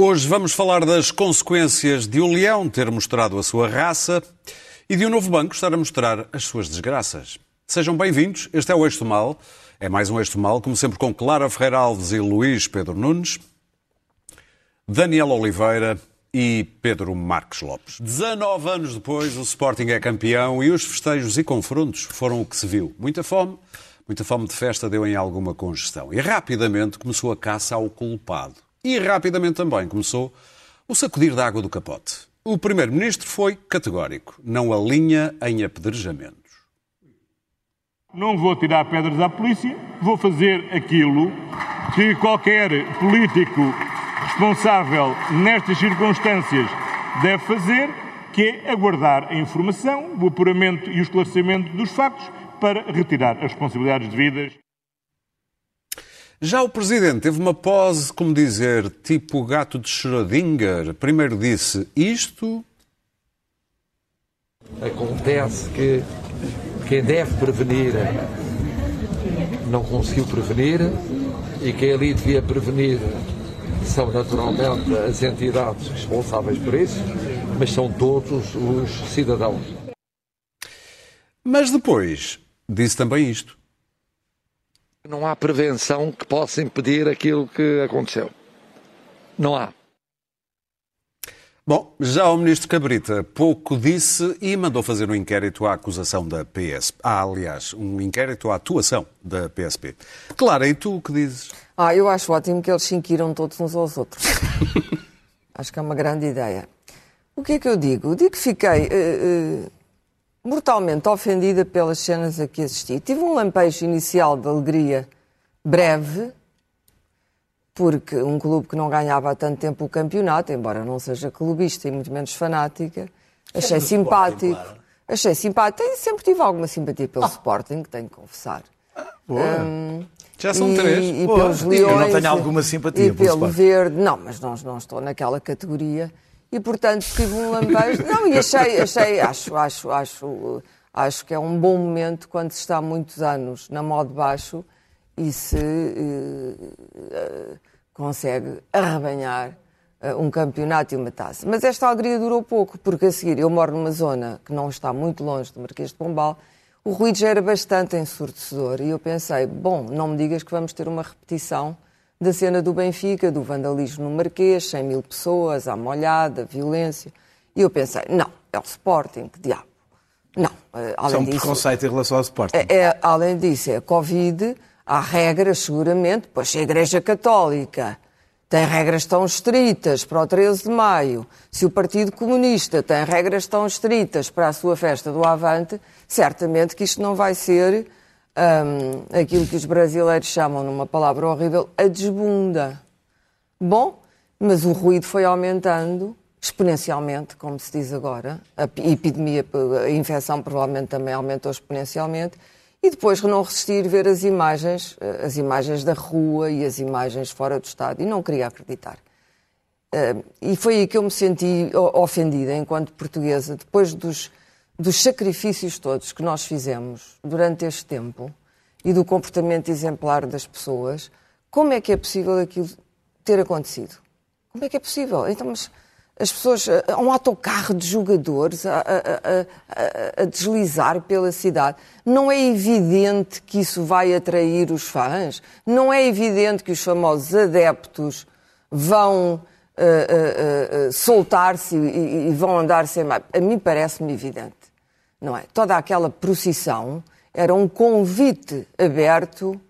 Hoje vamos falar das consequências de um leão ter mostrado a sua raça e de um novo banco estar a mostrar as suas desgraças. Sejam bem-vindos, este é o Eixo Mal. É mais um Eixo Mal, como sempre com Clara Ferreira Alves e Luís Pedro Nunes, Daniel Oliveira e Pedro Marques Lopes. 19 anos depois, o Sporting é campeão e os festejos e confrontos foram o que se viu. Muita fome, muita fome de festa deu em alguma congestão. E rapidamente começou a caça ao culpado. E rapidamente também começou o sacudir da água do capote. O Primeiro-Ministro foi categórico. Não alinha em apedrejamentos. Não vou tirar pedras à polícia, vou fazer aquilo que qualquer político responsável nestas circunstâncias deve fazer, que é aguardar a informação, o apuramento e o esclarecimento dos factos para retirar as responsabilidades devidas. Já o Presidente teve uma pose, como dizer, tipo gato de Schrödinger. Primeiro disse isto. Acontece que quem deve prevenir não conseguiu prevenir e quem ali devia prevenir são naturalmente as entidades responsáveis por isso, mas são todos os cidadãos. Mas depois disse também isto. Não há prevenção que possa impedir aquilo que aconteceu. Não há. Bom, já o ministro Cabrita pouco disse e mandou fazer um inquérito à acusação da PSP. Ah, aliás, um inquérito à atuação da PSP. Clara, e tu o que dizes? Ah, eu acho ótimo que eles se inquiram todos uns aos outros. acho que é uma grande ideia. O que é que eu digo? Digo que fiquei uh, uh, mortalmente ofendida pelas cenas a que assisti. Tive um lampejo inicial de alegria breve, porque um clube que não ganhava há tanto tempo o campeonato, embora não seja clubista e muito menos fanática, achei simpático. Sporting, claro. Achei simpático. Sempre tive alguma simpatia pelo ah. Sporting, tenho que confessar. Ah, um, já são e, três. E Boa. pelos leões. Eu não tenho alguma simpatia e pelo verde. Não, mas não estou naquela categoria e portanto tive um lampejo. Não, e achei, achei, acho, acho, acho, acho que é um bom momento quando se está há muitos anos na moda baixo e se uh, uh, consegue arrebanhar uh, um campeonato e uma taça. Mas esta alegria durou pouco, porque a seguir eu moro numa zona que não está muito longe do Marquês de Pombal, o ruído já era bastante ensurdecedor e eu pensei, bom, não me digas que vamos ter uma repetição da cena do Benfica, do vandalismo no Marquês, 100 mil pessoas, à molhada, violência. E eu pensei, não, é o Sporting, que diabo. Não. Eh, além Isso é um disso, preconceito em relação ao Sporting. É, é, além disso, é a Covid, há regras, seguramente, pois se a Igreja Católica tem regras tão estritas para o 13 de maio, se o Partido Comunista tem regras tão estritas para a sua festa do Avante, certamente que isto não vai ser um, aquilo que os brasileiros chamam, numa palavra horrível, a desbunda. Bom, mas o ruído foi aumentando exponencialmente, como se diz agora. A epidemia, a infecção provavelmente também aumentou exponencialmente. E depois não resistir ver as imagens, eh, as imagens da rua e as imagens fora do estádio. E não queria acreditar. e foi aí que eu me senti ofendida enquanto portuguesa, depois dos dos sacrifícios todos que nós fizemos durante este tempo e do comportamento exemplar das pessoas, como é que é possível aquilo ter acontecido? Como é que é possível? Então, mas as pessoas. Há um autocarro de jogadores a, a, a, a, deslizar pela cidade. Não é evidente que isso vai atrair os fãs? Não é evidente que os famosos adeptos vão uh, uh, uh, soltar-se e, e, vão andar sem mais? A mim parece-me evidente não é? Toda aquela procissão era um convite aberto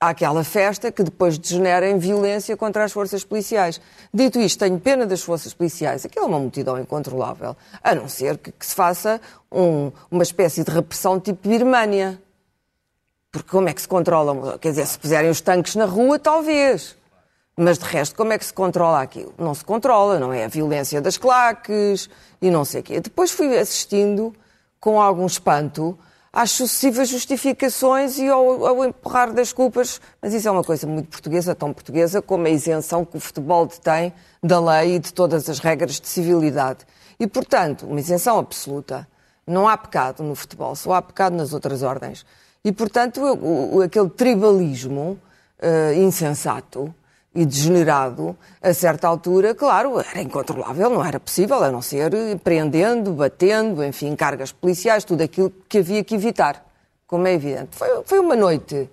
àquela festa que depois degenera em violência contra as forças policiais. Dito isto, tenho pena das forças policiais. Aquilo é uma multidão incontrolável, a não ser que, que se faça um, uma espécie de repressão tipo Birmânia. Porque como é que se controla? Quer dizer, se puserem os tanques na rua, talvez. Mas de resto, como é que se controla aquilo? Não se controla, não é? A violência das claques e não sei o quê. Depois fui assistindo com algum espanto às sucessivas justificações e ao, ao, empurrar das culpas. Mas isso é uma coisa muito portuguesa, tão portuguesa como a isenção que o futebol detém da lei e de todas as regras de civilidade. E, portanto, uma isenção absoluta. Não há pecado no futebol, só há pecado nas outras ordens. E, portanto, o, o, aquele tribalismo uh, insensato e degenerado, a certa altura, claro, era incontrolável, não era possível, a não ser prendendo, batendo, enfim, cargas policiais, tudo aquilo que havia que evitar, como é evidente. Foi, foi uma noite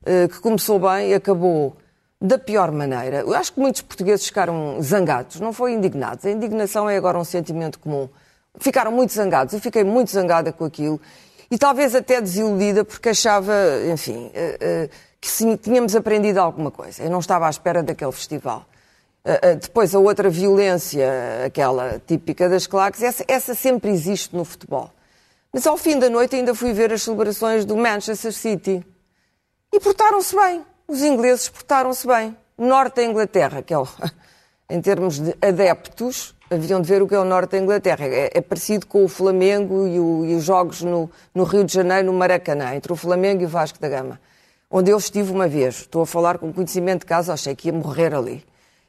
uh, que começou bem e acabou da pior maneira. Eu acho que muitos portugueses ficaram zangados, não foi indignados. A indignação é agora um sentimento comum. Ficaram muito zangados, eu fiquei muito zangada com aquilo e talvez até desiludida porque achava, enfim. Uh, uh, que tínhamos aprendido alguma coisa. Eu não estava à espera daquele festival. Uh, uh, depois, a outra violência, aquela típica das claques, essa, essa, sempre existe no futebol. Mas ao fim da noite ainda fui ver as celebrações do Manchester City. E portaram-se bem. Os ingleses portaram-se bem. Norte da Inglaterra, que é o, em termos de adeptos, haviam de ver o que é o Norte da Inglaterra. É, é parecido com o Flamengo e, o, e os jogos no, no Rio de Janeiro, no Maracanã, entre o Flamengo e o Vasco da Gama onde eu estive uma vez. Estou a falar com conhecimento de casa, achei que ia morrer ali.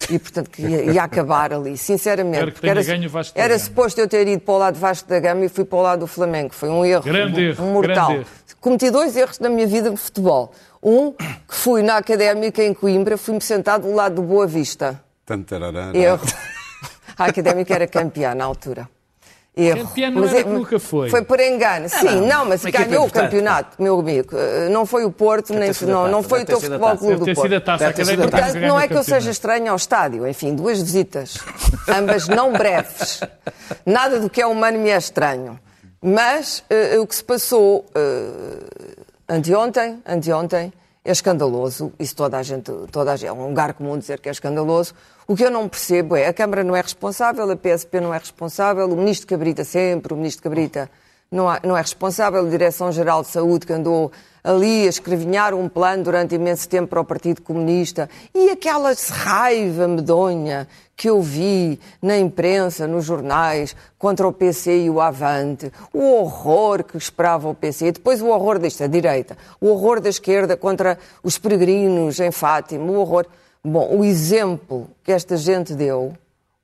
E, portanto, que ia, ia acabar ali, sinceramente. Porque era, era suposto eu ter ido para o lado Vasco da Gama e fui para o lado do Flamengo. Foi um erro, grande um, erro, mortal. Erro. Cometi dois erros na minha vida de futebol. Um, que fui na Académica em Coimbra, fui-me sentado do lado do Boa Vista. Erro. A Académica era campeã na altura. Erro. Campeão mas, era é, nunca foi. Foi por engano. Sim, não, não mas ganhou o campeonato, meu amigo. Eh, não foi o Porto, nem não, não foi o teu futebol clube do Porto. Portanto, não é que eu seja estranho ao estádio. Enfim, duas visitas, ambas não breves. Nada do que é humano me é estranho. Mas uh, o que se passou uh, anteontem, anteontem, é escandaloso, isso toda a gente, toda a gente, é um lugar comum dizer que é escandaloso. O que eu não percebo é, a Câmara não é responsável, a PSP não é responsável, o Ministro Cabrita sempre, o Ministro Cabrita não, não é responsável, a Direção-Geral de Saúde que andou ali a escrevinhar um plano durante imenso tempo para o Partido Comunista. E aquela raiva medonha que eu vi na imprensa, nos jornais, contra o PC e o Avante, o horror que esperava o PC, depois o horror desta direita, o horror da esquerda contra os peregrinos em Fátima, o horror. Bom, o exemplo que esta gente deu,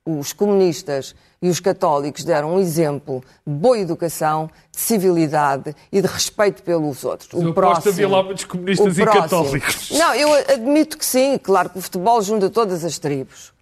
os comunistas e os católicos deram um exemplo de boa educação, de civilidade e de respeito pelos outros. O próximo, havia lá muitos comunistas e católicos. Não, eu admito que sim, claro que o futebol junta todas as tribos.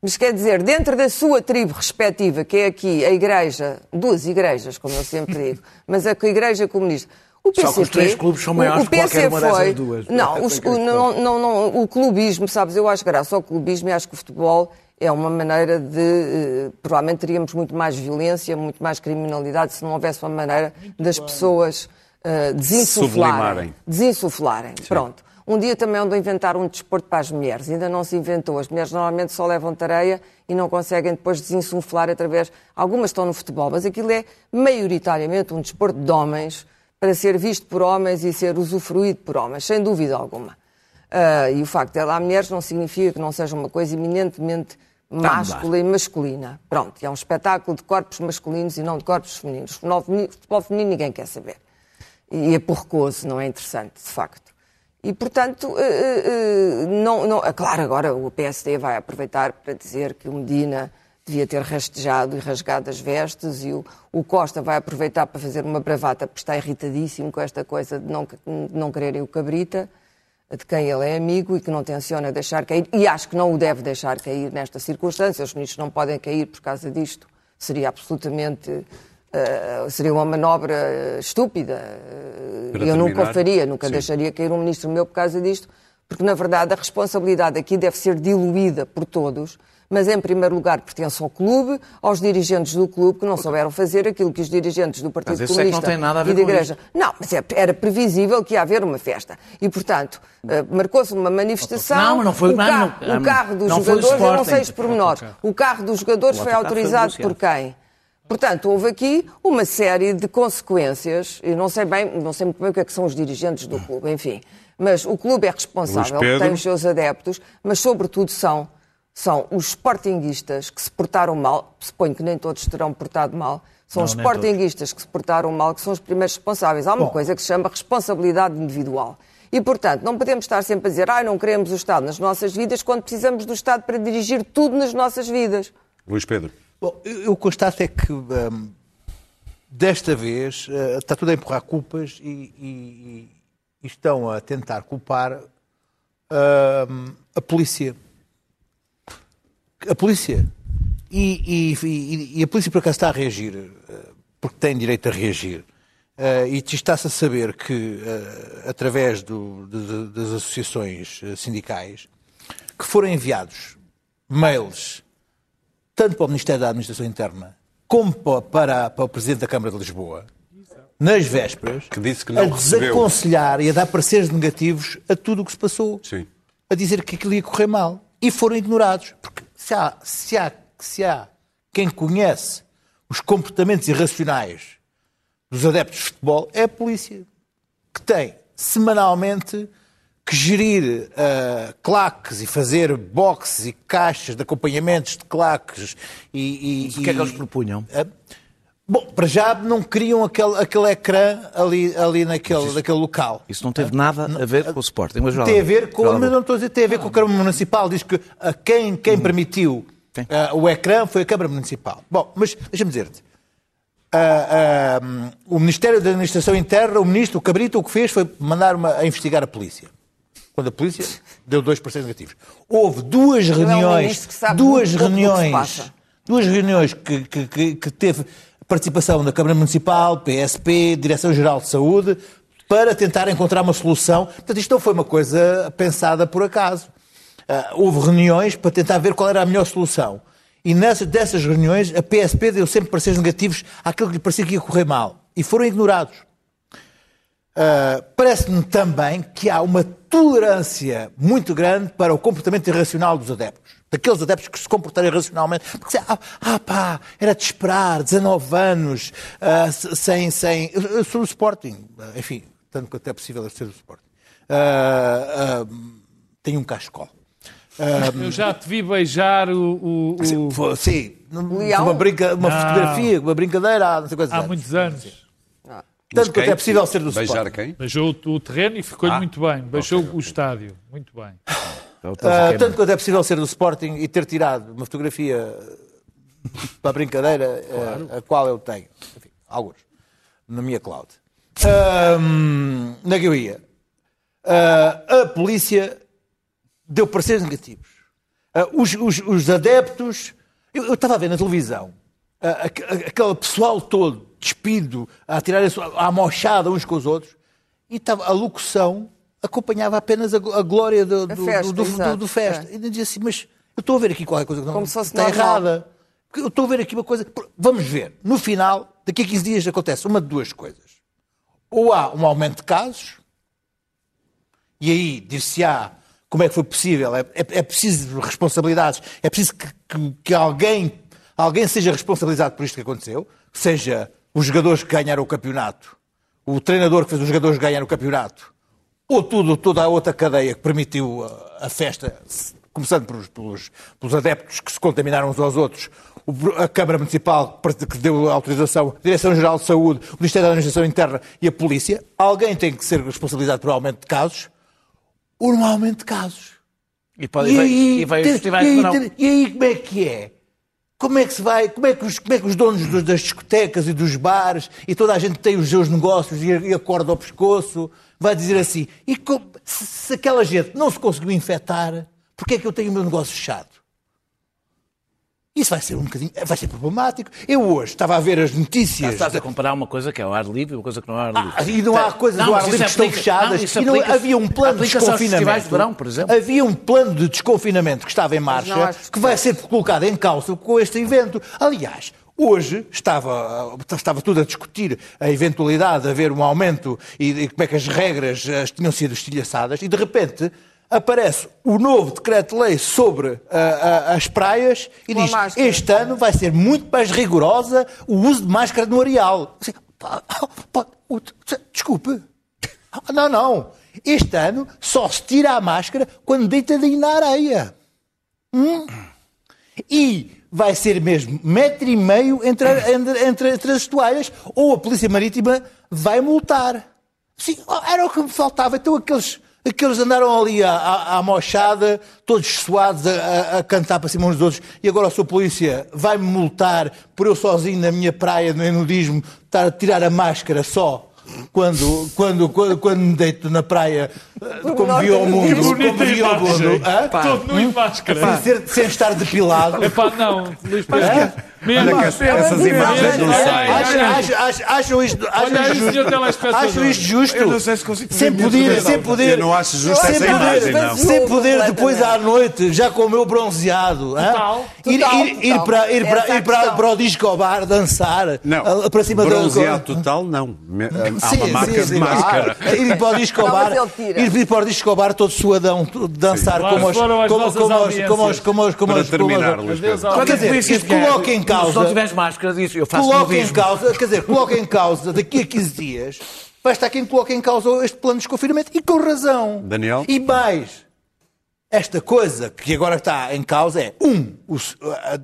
Mas quer dizer, dentro da sua tribo respectiva, que é aqui a igreja, duas igrejas, como eu sempre digo, mas a igreja comunista, o PCP, Só que os três clubes são maiores o que qualquer uma foi, duas. Não, os, o, não, não, não, o clubismo, sabes, eu acho graça ao clubismo e acho que o futebol é uma maneira de. Eh, provavelmente teríamos muito mais violência, muito mais criminalidade se não houvesse uma maneira das pessoas uh, desinsuflarem. Desinsuflarem. Pronto. Um dia também a inventar um desporto para as mulheres. Ainda não se inventou. As mulheres normalmente só levam tareia e não conseguem depois desinsuflar através. Algumas estão no futebol, mas aquilo é maioritariamente um desporto de homens para ser visto por homens e ser usufruído por homens, sem dúvida alguma. Uh, e o facto de ela há mulheres não significa que não seja uma coisa eminentemente máscula e masculina. Pronto, é um espetáculo de corpos masculinos e não de corpos femininos. Futebol feminino ninguém quer saber. E é porcoso, não é interessante, de facto. E, portanto, uh, uh, não, não, claro, agora o PSD vai aproveitar para dizer que o Medina devia ter rastejado e rasgado as vestes e o, o, Costa vai aproveitar para fazer uma bravata porque está irritadíssimo com esta coisa de não, de não quererem o Cabrita, de quem ele é amigo e que não tenciona deixar cair, e acho que não o deve deixar cair nesta circunstância, os ministros não podem cair por causa disto, seria absolutamente, uh, seria uma manobra estúpida, para eu terminar, nunca faria, nunca sim. deixaria cair um ministro meu por causa disto, porque na verdade a responsabilidade aqui deve ser diluída por todos, mas em primeiro lugar pertence ao clube, aos dirigentes do clube que não souberam fazer aquilo que os dirigentes do Partido mas Comunista é e da Igreja. Não, mas é, era previsível que ia haver uma festa. E, portanto, uh, marcou-se uma manifestação. Não, mas não foi o carro, não, o carro dos jogadores, eu não sei os pormenores. O carro dos jogadores foi autorizado por quem? Portanto, houve aqui uma série de consequências, e não sei bem, não sei muito bem o que, é que são os dirigentes do clube, enfim. Mas o clube é responsável, tem os seus adeptos, mas sobretudo são são os sportinguistas que se portaram mal, suponho que nem todos terão portado mal, são não, os sportinguistas que se portaram mal que são os primeiros responsáveis. Há uma Bom. coisa que se chama responsabilidade individual. E, portanto, não podemos estar sempre a dizer ah, não queremos o Estado nas nossas vidas quando precisamos do Estado para dirigir tudo nas nossas vidas. Luís Pedro. Bom, eu constato é que hum, desta vez uh, está tudo a empurrar culpas e, e, e estão a tentar culpar uh, a polícia a polícia. E, e, e, a polícia por acaso está a reagir, eh, porque tem direito a reagir. Uh, e está-se a saber que, uh, através do, de, das associações sindicais, que foram enviados mails, tanto para o Ministério da Administração Interna, como para, para o Presidente da Câmara de Lisboa, nas vésperas, que disse que não a desaconselhar e a dar pareceres negativos a tudo o que se passou. Sim. A dizer que aquilo ia correr mal. E foram ignorados. Porque se há, se há, se há quem conhece os comportamentos irracionais dos adeptos de futebol, é a polícia. Que tem, semanalmente, que gerir uh, claques e fazer boxes e caixas de acompanhamentos de claques e... e o que é que eles propunham? Uh, Bom, para já não queriam aquele, aquele ecrã ali, ali naquele, isso, naquele local. Isso não teve nada a ver com o Sporting. Mas tem a ver com, mas não estou a dizer, tem a ver com a Câmara Municipal. Diz que a quem, quem hum. permitiu uh, o ecrã foi a Câmara Municipal. Bom, mas deixa-me dizer-te. Uh, uh, o Ministério da Administração Interna, o Ministro, o Cabrito, o que fez foi mandar uma, a investigar a polícia. Quando a polícia deu 2% negativos. Houve duas reuniões, é um duas reuniões, duas reuniões que, que, que, que teve participação da Câmara Municipal, PSP, Direção-Geral de Saúde, para tentar encontrar uma solução. Portanto, isto não foi uma coisa pensada por acaso. Uh, houve reuniões para tentar ver qual era a melhor solução. E nessas, dessas reuniões, a PSP deu sempre pareceres negativos àquilo que lhe parecia que ia correr mal. E foram ignorados. Uh, Parece-me também que há uma tolerância muito grande para o comportamento irracional dos adeptos daqueles adeptos que se comportaram irracionalmente, porque ah, ah pá, era de esperar, 19 anos, uh, sem, sem. Eu sou do Sporting, uh, enfim, tanto quanto é possível ser do Sporting. Uh, tenho um cascol. eu já te vi beijar o. o, o... Sim, uma, brinca, uma fotografia, uma brincadeira há, não sei há muitos anos. Tanto quanto é possível ser do Beijar Sporting. quem? Beijou o terreno e ficou-lhe ah, muito bem. Beijou okay, o okay. estádio. Muito bem. Uh, tanto quanto é possível ser do Sporting e ter tirado uma fotografia para a brincadeira claro. uh, a qual eu tenho. Enfim, alguns. Na minha cloud. Uh, na que eu ia? a polícia deu pareceres negativos. Os, os, os, adeptos. Eu, eu, estava a ver na televisão aquele pessoal todo despido, a tirar a mochada uns com os outros, e estava a locução acompanhava apenas a, a glória do, do, festa, do, do, do festa. É. E dizia assim, mas eu estou a ver aqui qualquer coisa que não está errada. Eu estou a ver aqui uma coisa. Vamos ver. No final, daqui a 15 dias acontece uma de duas coisas. Ou há um aumento de casos, e aí dir-se-á como é que foi possível. É, é, é preciso responsabilidades, é preciso que, que, que, alguém, alguém seja responsabilizado por isto que aconteceu, seja os jogadores que ganharam o campeonato, o treinador que fez os jogadores ganhar o campeonato, ou tudo, toda a outra cadeia que permitiu a, a festa, começando pelos, pelos, pelos, adeptos que se contaminaram uns aos outros, a Câmara Municipal que deu a autorização, a Direção-Geral de Saúde, o Ministério da Administração Interna e a Polícia, alguém tem que ser responsabilizado por aumento de casos ou no aumento de casos. E, pode, e, aí, e, vai, e, aí, e aí como é que é? Como é que se vai, como é que os, como é que os donos das discotecas e dos bares e toda a gente tem os seus negócios e, e acorda ao pescoço, vai dizer assim, e se, aquela gente não se conseguiu infectar, porquê é que eu tenho o meu negócio fechado? Isso vai ser um bocadinho, vai ser problemático. Eu hoje estava a ver as notícias. estás a comparar uma coisa que é o ar livre e uma coisa que não é o ar livre. Ah, e não há coisas do ar livre que estão fechadas. Não, e não, havia um plano de desconfinamento. De verão, por exemplo. Havia um plano de desconfinamento que estava em marcha, que vai ser colocado em causa com este evento. Aliás, Hoje estava, estava tudo a discutir a eventualidade de haver um aumento e, e como é que as regras as tinham sido estilhaçadas e de repente aparece o novo decreto-lei sobre uh, uh, as praias e Com diz este ano vai ser muito mais rigorosa o uso de máscara no areal. Desculpe. Não, não. Este ano só se tira a máscara quando deitadinho na areia. Hum? E vai ser mesmo metro e meio entre, entre, entre, entre as toalhas ou a Polícia Marítima vai multar. Sim, era o que me faltava. Então aqueles Aqueles andaram ali à, à, à mochada, todos suados, a, a, cantar para cima uns dos outros, e agora a sua polícia vai-me multar por eu sozinho na minha praia, no nudismo, estar a tirar a máscara só quando, quando, quando, quando me deito na praia, eh, como vi ao mundo, como vi ao mundo? Todo nu em máscara. sem, ser- sem estar depilado. Epá, não, Luís Pedro. Mesmo. Olha que essa- essas imagens não saem. acham isto, Olha justo? Acham isto justo? Eu não sei se consigo sem poder, sem poder. Eu não acho justo sem essa poder, imagem, não. Sem poder depois à noite, já com o meu bronzeado? Total. ir, para, ir para, ir para, para o disco bar dançar Não, para cima da bronzeado total, não. Me- Há Sim, uma marca de máscara. Ah, ir para o disco bar, ir, para o disco bar todo suadão, dançar Lá como os, foram as como, nossas como, os, audiências. como, os, como, os, como, Para os, como, terminar, os, Luís Adeus Pedro. ao- Quer dizer, Polícia isto quer- coloca em Se não causa, tiveres máscara, diz eu faço coloca em causa, quer dizer, coloca em causa daqui a 15 dias, vai estar quem coloca em causa este plano de desconfinamento e com razão. Daniel? E mais, esta coisa que agora está em causa é, um, o, a-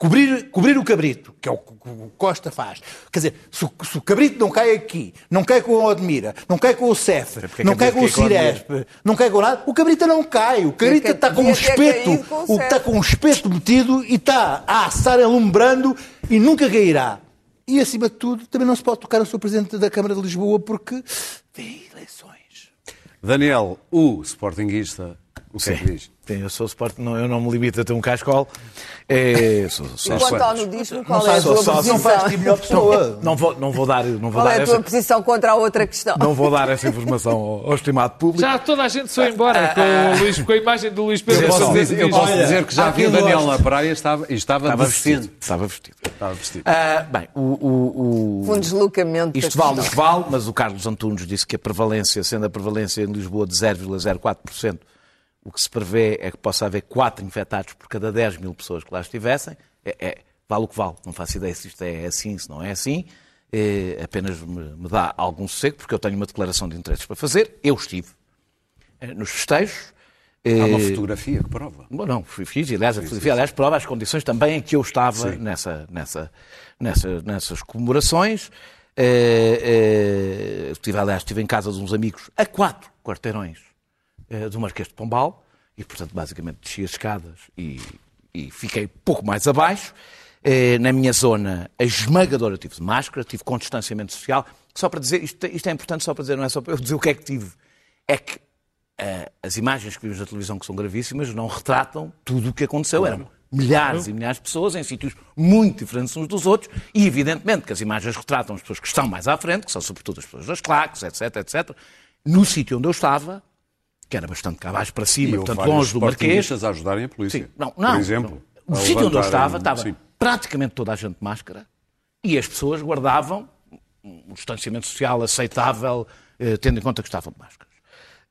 cobrir, cobrir o cabrito, que é o que o Costa faz. Quer dizer, se o, se o cabrito não cai aqui, não cai com o Odmira, não cai com o Cef, porque não quer cai com o é Ciresp, não cai com nada, o cabrito não cai. O cabrito está com um espeto, com o o, está com um espeto metido e está a assar alumbrando e nunca cairá. E, acima de tudo, também não se pode tocar no Sr. Presidente da Câmara de Lisboa porque vem eleições. Daniel, o Sportingista, o que é que diz? Sim, eu sou Sport, não, eu não me limito a ter um cascol. É, sou, sou, Quanto ao quantos? nudismo, qual é a só- tua só- Não faz de posição? melhor pessoa. não, vou, não vou dar, não vou Qual dar é a tua essa, posição contra a outra questão? não vou dar essa informação ao, ao estimado público. Já toda a gente foi embora com, o Luís, com a imagem do Luís Pedro. Eu posso, dizer, eu posso Olha, dizer que já vi o Daniel na praia e estava, e estava, Estava decente. vestido. Estava vestido. Estava vestido. Ah, bem, o, o, o- Um deslocamento Isto vale o que vale, mas o Carlos Antunes disse que a prevalência, sendo a prevalência em Lisboa de 0,04%, o que se prevê é que possa haver 4 infectados por cada 10 mil pessoas que lá estivessem. É, é- vale o que vale. Não faço ideia se isto é assim, se não é assim. É, apenas me, me dá algum sossego, porque eu tenho uma declaração de interesses para fazer. Eu estive eh, nos festejos. Há uma Eh, fotografia que prova. Bom, não, fui- fiz, aliás, a fotografia, aliás, prova as condições também em que eu estava nessa, nessa, nessa, nessas comemorações. Eh, estive, aliás, estive em casa de uns amigos a quatro quarteirões do Marquês de Pombal e, portanto, basicamente desci as escadas e, e fiquei pouco mais abaixo. Eh, na minha zona, a esmagadora tive de máscara, tive com distanciamento social. Só para dizer, isto, isto é importante só para dizer, não é só para eu dizer o que é que tive. É que eh, as imagens que vimos na televisão, que são gravíssimas, não retratam tudo o que aconteceu. Eram milhares e milhares de pessoas em sítios muito diferentes uns dos outros e, evidentemente, que as imagens retratam as pessoas que estão mais à frente, que são sobretudo as pessoas das claques, etc, etc. No sítio onde eu estava, que era bastante cá abaixo para E cima, houve portanto, longe do Marquês, a ajudarem a polícia. Sim, não, não. Por exemplo. não. O sítio onde eu estava, estava Sim. praticamente toda a gente de máscara e as pessoas guardavam um distanciamento social aceitável, eh, tendo em conta que estavam de máscaras.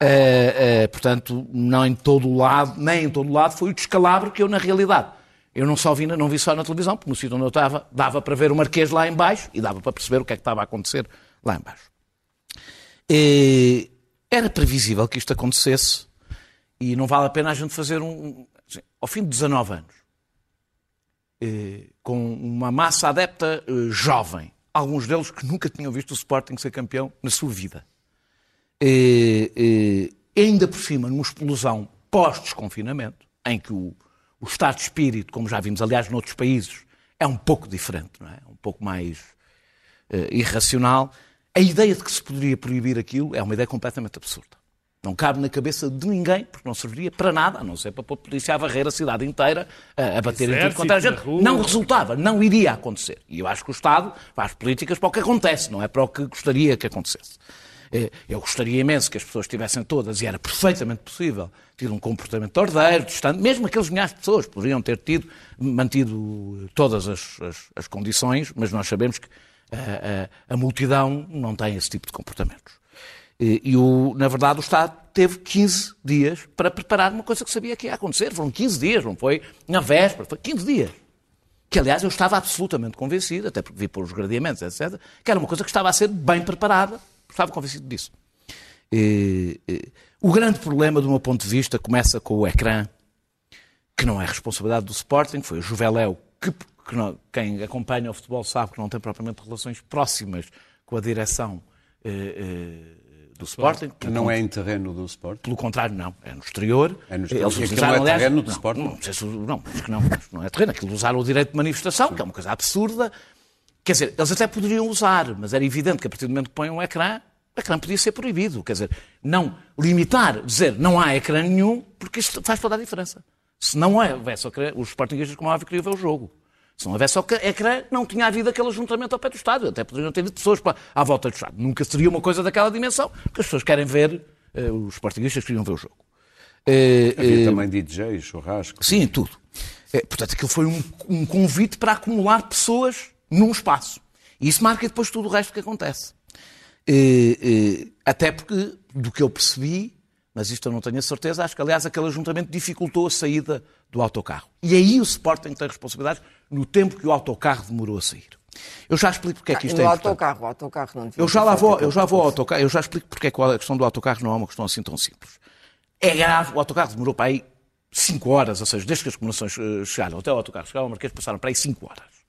Eh, eh, portanto, não em todo o lado, nem em todo o lado foi o descalabro que eu, na realidade, eu não só vi, não vi só na televisão, porque no sítio onde eu estava, dava para ver o Marquês lá em baixo e dava para perceber o que é que estava a acontecer lá em baixo. Eh, era previsível que isto acontecesse e não vale a pena a gente fazer um. assim, ao fim de 19 anos, eh, com uma massa adepta eh, jovem, alguns deles que nunca tinham visto o Sporting ser campeão na sua vida, eh, eh, ainda por cima numa explosão pós-desconfinamento, em que o, o estado de espírito, como já vimos, aliás, noutros países, é um pouco diferente, não é? Um pouco mais eh, irracional. A ideia de que se poderia proibir aquilo é uma ideia completamente absurda. Não cabe na cabeça de ninguém, porque não serviria para nada, a não ser para pôr a polícia a varrer a cidade inteira, a, a bater em tudo Exército quanto era na gente. rua. Não resultava, não iria acontecer. E eu acho que o Estado faz políticas para o que acontece, não é para o que gostaria que acontecesse. Eh, Eu gostaria imenso que as pessoas estivessem todas, e era perfeitamente possível, ter um comportamento ordeiro, distante, mesmo aqueles milhares de pessoas poderiam ter tido, mantido todas as, as- as condições, mas nós sabemos que a, a- a multidão não tem esse tipo de comportamentos. E, o, na verdade, o Estado teve 15 dias para preparar uma coisa que sabia que ia acontecer. Foram 15 dias, não foi na véspera, foi 15 dias. Que, aliás, eu estava absolutamente convencido, até porque vi por os gradeamentos, etc., que era uma coisa que estava a ser bem preparada. Estava convencido disso. E, e, o grande problema, do meu ponto de vista, começa com o ecrã, que não é responsabilidade do Sporting, foi o Juveléu, que, que não- quem acompanha o futebol sabe que não tem propriamente relações próximas com a direção eh, eh, do Sporting. Pelo Não é em terreno do Sport. pelo contrário, não. É no exterior. É no exterior. Eles utilizaram, não é aliás, terreno do não, Sporting? Não, não, sei se- não, acho que não, que não é terreno. Aquilo usaram o direito de manifestação, que é uma coisa absurda. Quer dizer, eles até poderiam usar, mas era evidente que a partir do momento que põem um ecrã, o ecrã podia ser proibido. Quer dizer, não limitar, dizer não há ecrã nenhum, porque isto faz toda a diferença. Se não houvesse ecrã, os Sportingistas, como óbvio, queriam ver o jogo. Se não houvesse ecrã, não tinha havido aquele ajuntamento ao pé do estádio. Até poderiam ter pessoas para, à volta do estádio. Nunca seria uma coisa daquela dimensão, porque as pessoas querem ver, uh, os Sportingistas queriam ver o jogo. Uh, Havia uh, também DJs, churrasco. Sim, tudo. portanto, aquilo foi um, um convite para acumular pessoas num espaço. E isso marca depois tudo o resto que acontece. até porque, do que eu percebi, mas isto eu não tenho a certeza, acho que, aliás, aquele ajuntamento dificultou a saída do autocarro. E aí o Sporting tem responsabilidades no tempo que o autocarro demorou a sair. Eu já explico porque é que isto é importante. autocarro, o autocarro não eu já lá vou, eu já vou ao autocarro, eu já explico porque é que a questão do autocarro não é uma questão assim tão simples. É grave, o autocarro demorou para aí 5 horas, ou seja, desde que as comunicações eh, chegaram até o autocarro chegaram ao Marquês, passaram para aí 5 horas.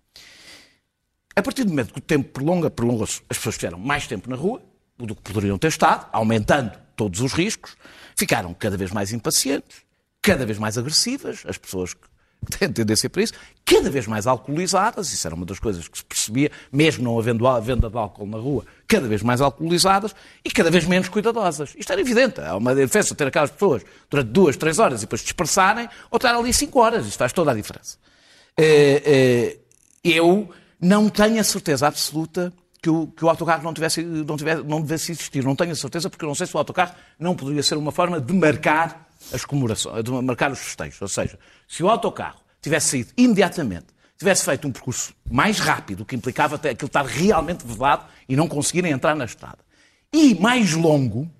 A partir do momento que o tempo prolonga, prolonga-se, as pessoas tiveram mais tempo na rua do que poderiam ter estado, aumentando todos os riscos, ficaram cada vez mais impacientes, cada vez mais agressivas, as pessoas que têm tendência para isso, cada vez mais alcoolizadas, isso era uma das coisas que se percebia, mesmo não havendo a venda de álcool na rua, cada vez mais alcoolizadas e cada vez menos cuidadosas. Isto era evidente. Há uma diferença ter aquelas pessoas durante duas, três horas e depois dispersarem, ou estar ali cinco horas. Isto faz toda a diferença. Eh, eh, eu não tenho a certeza absoluta que o, que o autocarro não, tivesse, não, tivesse, não devesse existir. Não tenho a certeza, porque eu não sei se o autocarro não poderia ser uma forma de marcar as comemorações, de marcar os festejos. Ou seja, se o autocarro tivesse saído imediatamente, tivesse feito um percurso mais rápido, que implicava até aquilo estar realmente vedado e não conseguirem entrar na estrada, e mais longo,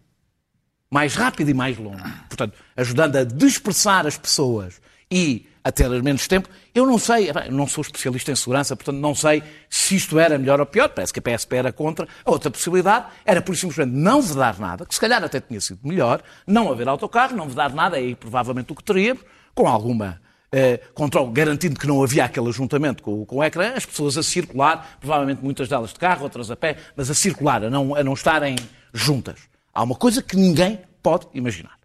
mais rápido e mais longo, portanto, ajudando a dispersar as pessoas e a ter menos tempo. Eu não sei, eu não sou especialista em segurança, portanto não sei se isto era melhor ou pior. Parece que a PSP era contra. A outra possibilidade era, por simplesmente, não vedar nada, que se calhar até tinha sido melhor, não haver autocarro, não vedar nada, é aí provavelmente o que teríamos, com alguma eh, controle, garantindo que não havia aquele ajuntamento com, com o ecrã, as pessoas a circular, provavelmente muitas delas de carro, outras a pé, mas a circular, a não, a não estarem juntas. Há uma coisa que ninguém pode imaginar.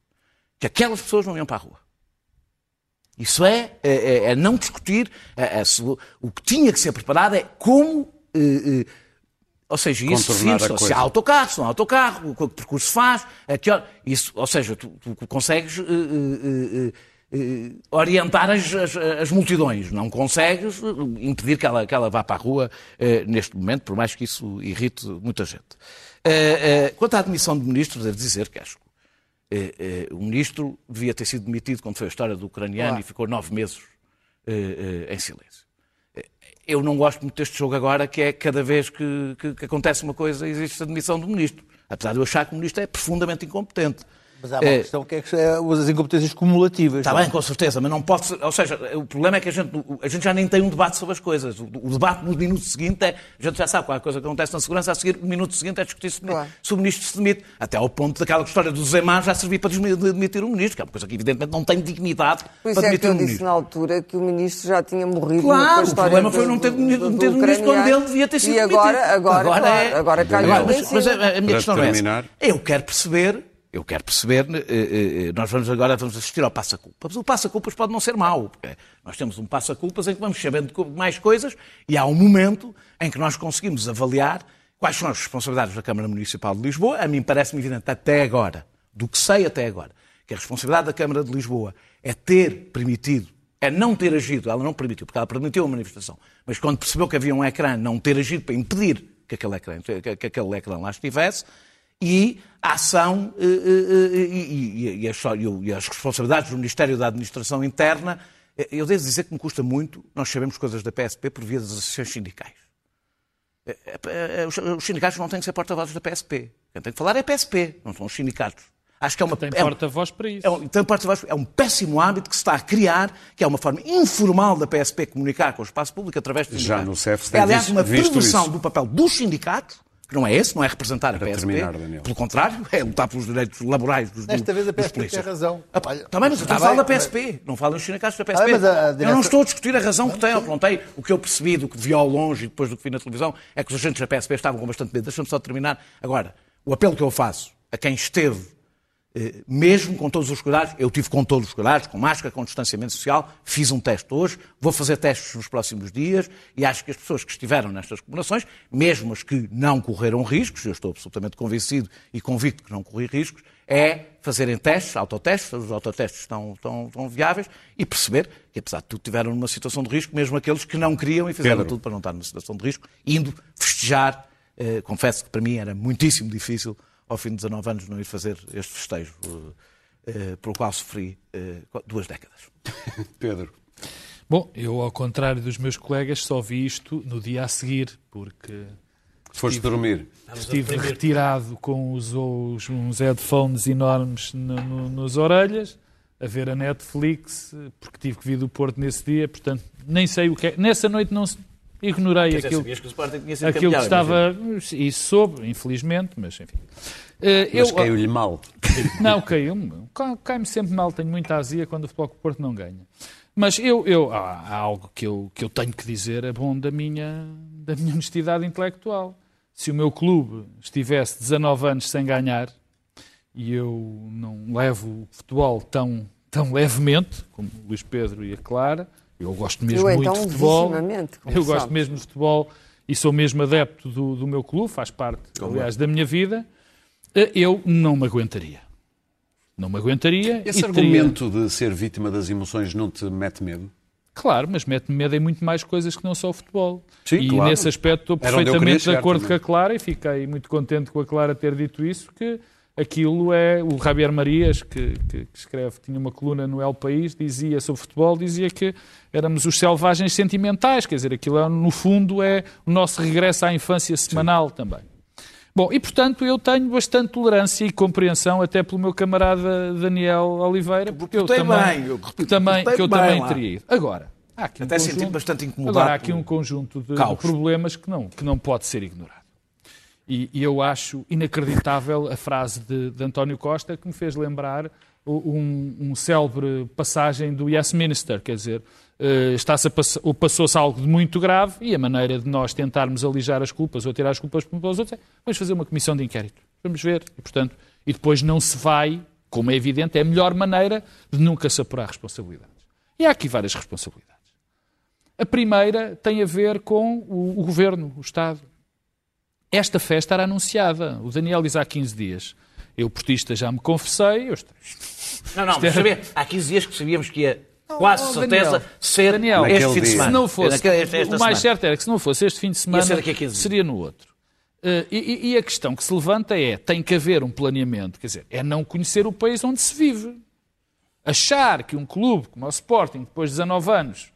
Que aquelas pessoas não iam para a rua. Isso é, é, é, é não discutir. É, é o que tinha que ser preparado é como. Eh, eh, ou seja, isso define se há autocarro, se não há autocarro, o que percurso faz, a que hora, isso, ou seja, tu, tu consegues eh, orientar as, as, as, multidões, não consegues impedir que ela, que ela vá para a rua neste momento, por mais que isso irrite muita gente. quanto à admissão de ministros, devo dizer que acho o ministro devia ter sido demitido quando foi a história do ucraniano e ficou nove meses eh, em silêncio. Eu não gosto muito deste jogo agora, que é cada vez que, que, que acontece uma coisa existe a demissão do ministro. Apesar de eu achar que o ministro é profundamente incompetente. Mas há uma é, questão que é as incompetências cumulativas. Está bem, com certeza, mas não pode ser, Ou seja, o problema é que a gente, a gente já nem tem um debate sobre as coisas. O, o debate no minuto seguinte é. A gente já sabe qual é a coisa que acontece na segurança, a seguir, o minuto seguinte é discutir se, claro. se o ministro se demite. Até ao ponto daquela história do Zemar já servir para demitir o ministro, que é uma coisa que evidentemente não tem dignidade Por isso para é demitir o ministro. eu disse na altura que o ministro já tinha morrido claro, o problema foi não ter demitido o ministro quando ele devia ter sido e agora, demitido. Agora, agora, claro, é, agora caiu agora, mas, mas a, a minha para questão terminar. é essa. Eu quero perceber eu quero perceber, eh, eh, eh, nós vamos agora vamos assistir ao passa-culpas. O passa-culpas pode não ser mau, nós temos um passa-culpas em que vamos sabendo mais coisas e há um momento em que nós conseguimos avaliar quais são as responsabilidades da Câmara Municipal de Lisboa. A mim parece-me evidente até agora, do que sei até agora, que a responsabilidade da Câmara de Lisboa é ter permitido, é não ter agido, ela não permitiu, porque ela permitiu a manifestação, mas quando percebeu que havia um ecrã, não ter agido para impedir que aquele ecrã, que aquele ecrã lá estivesse, e a ação e, e, e, as, e, as, responsabilidades do Ministério da Administração Interna. Eu devo dizer que me custa muito, nós sabemos coisas da PSP por via das associações sindicais. Os sindicatos não têm que ser porta-vozes da PSP. Quem tem que falar é a PSP, não são os sindicatos. Acho que é uma tem é porta-voz para isso. É um, tem porta-voz, é um péssimo hábito que se está a criar, que é uma forma informal da PSP comunicar com o espaço público através de Já no CEF É, aliás, uma perversão do papel dos sindicatos que não é esse, não é representar Para a PSP. Terminar, Pelo contrário, é lutar pelos direitos laborais dos Desta vez a PSP tem razão. Ah, também, mas eu estou a falar da PSP, não falo dos sindicatos da PSP. Ah, direção... Eu não estou a discutir a razão que tem ou que não tem. O que eu percebi do que vi ao longe e depois do que vi na televisão é que os agentes da PSP estavam com bastante medo. Deixa-me só terminar. Agora, o apelo que eu faço a quem esteve mesmo com todos os cuidados, eu tive com todos os cuidados, com máscara, com distanciamento social, fiz um teste hoje, vou fazer testes nos próximos dias e acho que as pessoas que estiveram nestas comemorações, mesmo as que não correram riscos, eu estou absolutamente convencido e convicto que não corri riscos, é fazerem testes, autotestes, os autotestes estão, estão, estão viáveis e perceber que, apesar de tudo, tiveram numa situação de risco, mesmo aqueles que não queriam e fizeram Pedro. tudo para não estar numa situação de risco, indo festejar. Eh, confesso que para mim era muitíssimo difícil ao fim de 19 anos não ir fazer este festejo eh, pelo qual sofri eh, duas décadas. Pedro. Bom, eu, ao contrário dos meus colegas, só vi isto no dia a seguir, porque Foste dormir. estive retirado com os, os- uns headphones enormes no- no- nas orelhas, a ver a Netflix, porque tive que vir do Porto nesse dia, portanto, nem sei o que é. Nessa noite não ignorei aquilo, que o Sporting tinha sido aquilo que campeão, estava. Isso soube, infelizmente, mas enfim. Eh, Mas eu- caiu-lhe mal. não, caiu-me. Cai- Cai-me sempre mal, tenho muita azia quando o Futebol Clube do Porto não ganha. Mas eu, eu, há, há algo que eu, que eu tenho que dizer é bom da minha, da minha honestidade intelectual. Se o meu clube estivesse 19 anos sem ganhar e eu não levo o futebol tão, tão levemente, como o Luís Pedro e a Clara, eu gosto mesmo Eu muito então, de futebol. como Eu gosto sabes. mesmo de futebol e sou mesmo adepto do, do meu clube, faz parte, aliás, da minha vida. Eh, Eu não me aguentaria. Não me aguentaria. Esse e teria- argumento de ser vítima das emoções não te mete medo? Claro, mas mete-me medo em muito mais coisas que não só o futebol. Sim, e claro. nesse aspecto estou perfeitamente de acordo também. com a Clara e fiquei muito contente com a Clara ter dito isso, que aquilo é... O Javier Marias, que, que- que escreve, tinha uma coluna no El País, dizia sobre futebol, dizia que éramos os selvagens sentimentais, quer dizer, aquilo é, no fundo é o nosso regresso à infância semanal também. Bom, e portanto eu tenho bastante tolerância e compreensão até pelo meu camarada Daniel Oliveira, porque eu também, bem, eu repito, também, que eu também lá. teria ido. Agora, há aqui um Até conjunto, bastante incomodado agora há aqui um conjunto de, de problemas que não, que não pode ser ignorado. E, e eu acho inacreditável a frase de, de António Costa que me fez lembrar um, um célebre passagem do Yes Minister, quer dizer, eh, está-se passou-se algo de muito grave e a maneira de nós tentarmos alijar as culpas ou tirar as culpas uns pelos outros é vamos fazer uma comissão de inquérito. Vamos ver. E, portanto, e depois não se vai, como é evidente, é a melhor maneira de nunca se apurar responsabilidades. E há aqui várias responsabilidades. A primeira tem a ver com o, o governo, o Estado. Esta festa era anunciada. O Daniel diz há 15 dias. Eu, portista, já me confessei. Eu. Não, não, é- mas sabia, há 15 dias que sabíamos que ia quase oh, certeza Daniel, ser Daniel, este fim de semana. Se não fosse, Naquele- esta- esta o mais semana. certo era que se não fosse este fim de semana, ser daqui a 15 dias. seria no outro. E, e- e a questão que se levanta é, tem que haver um planeamento, quer dizer, é não conhecer o país onde se vive. Achar que um clube como o Sporting, depois de 19 anos,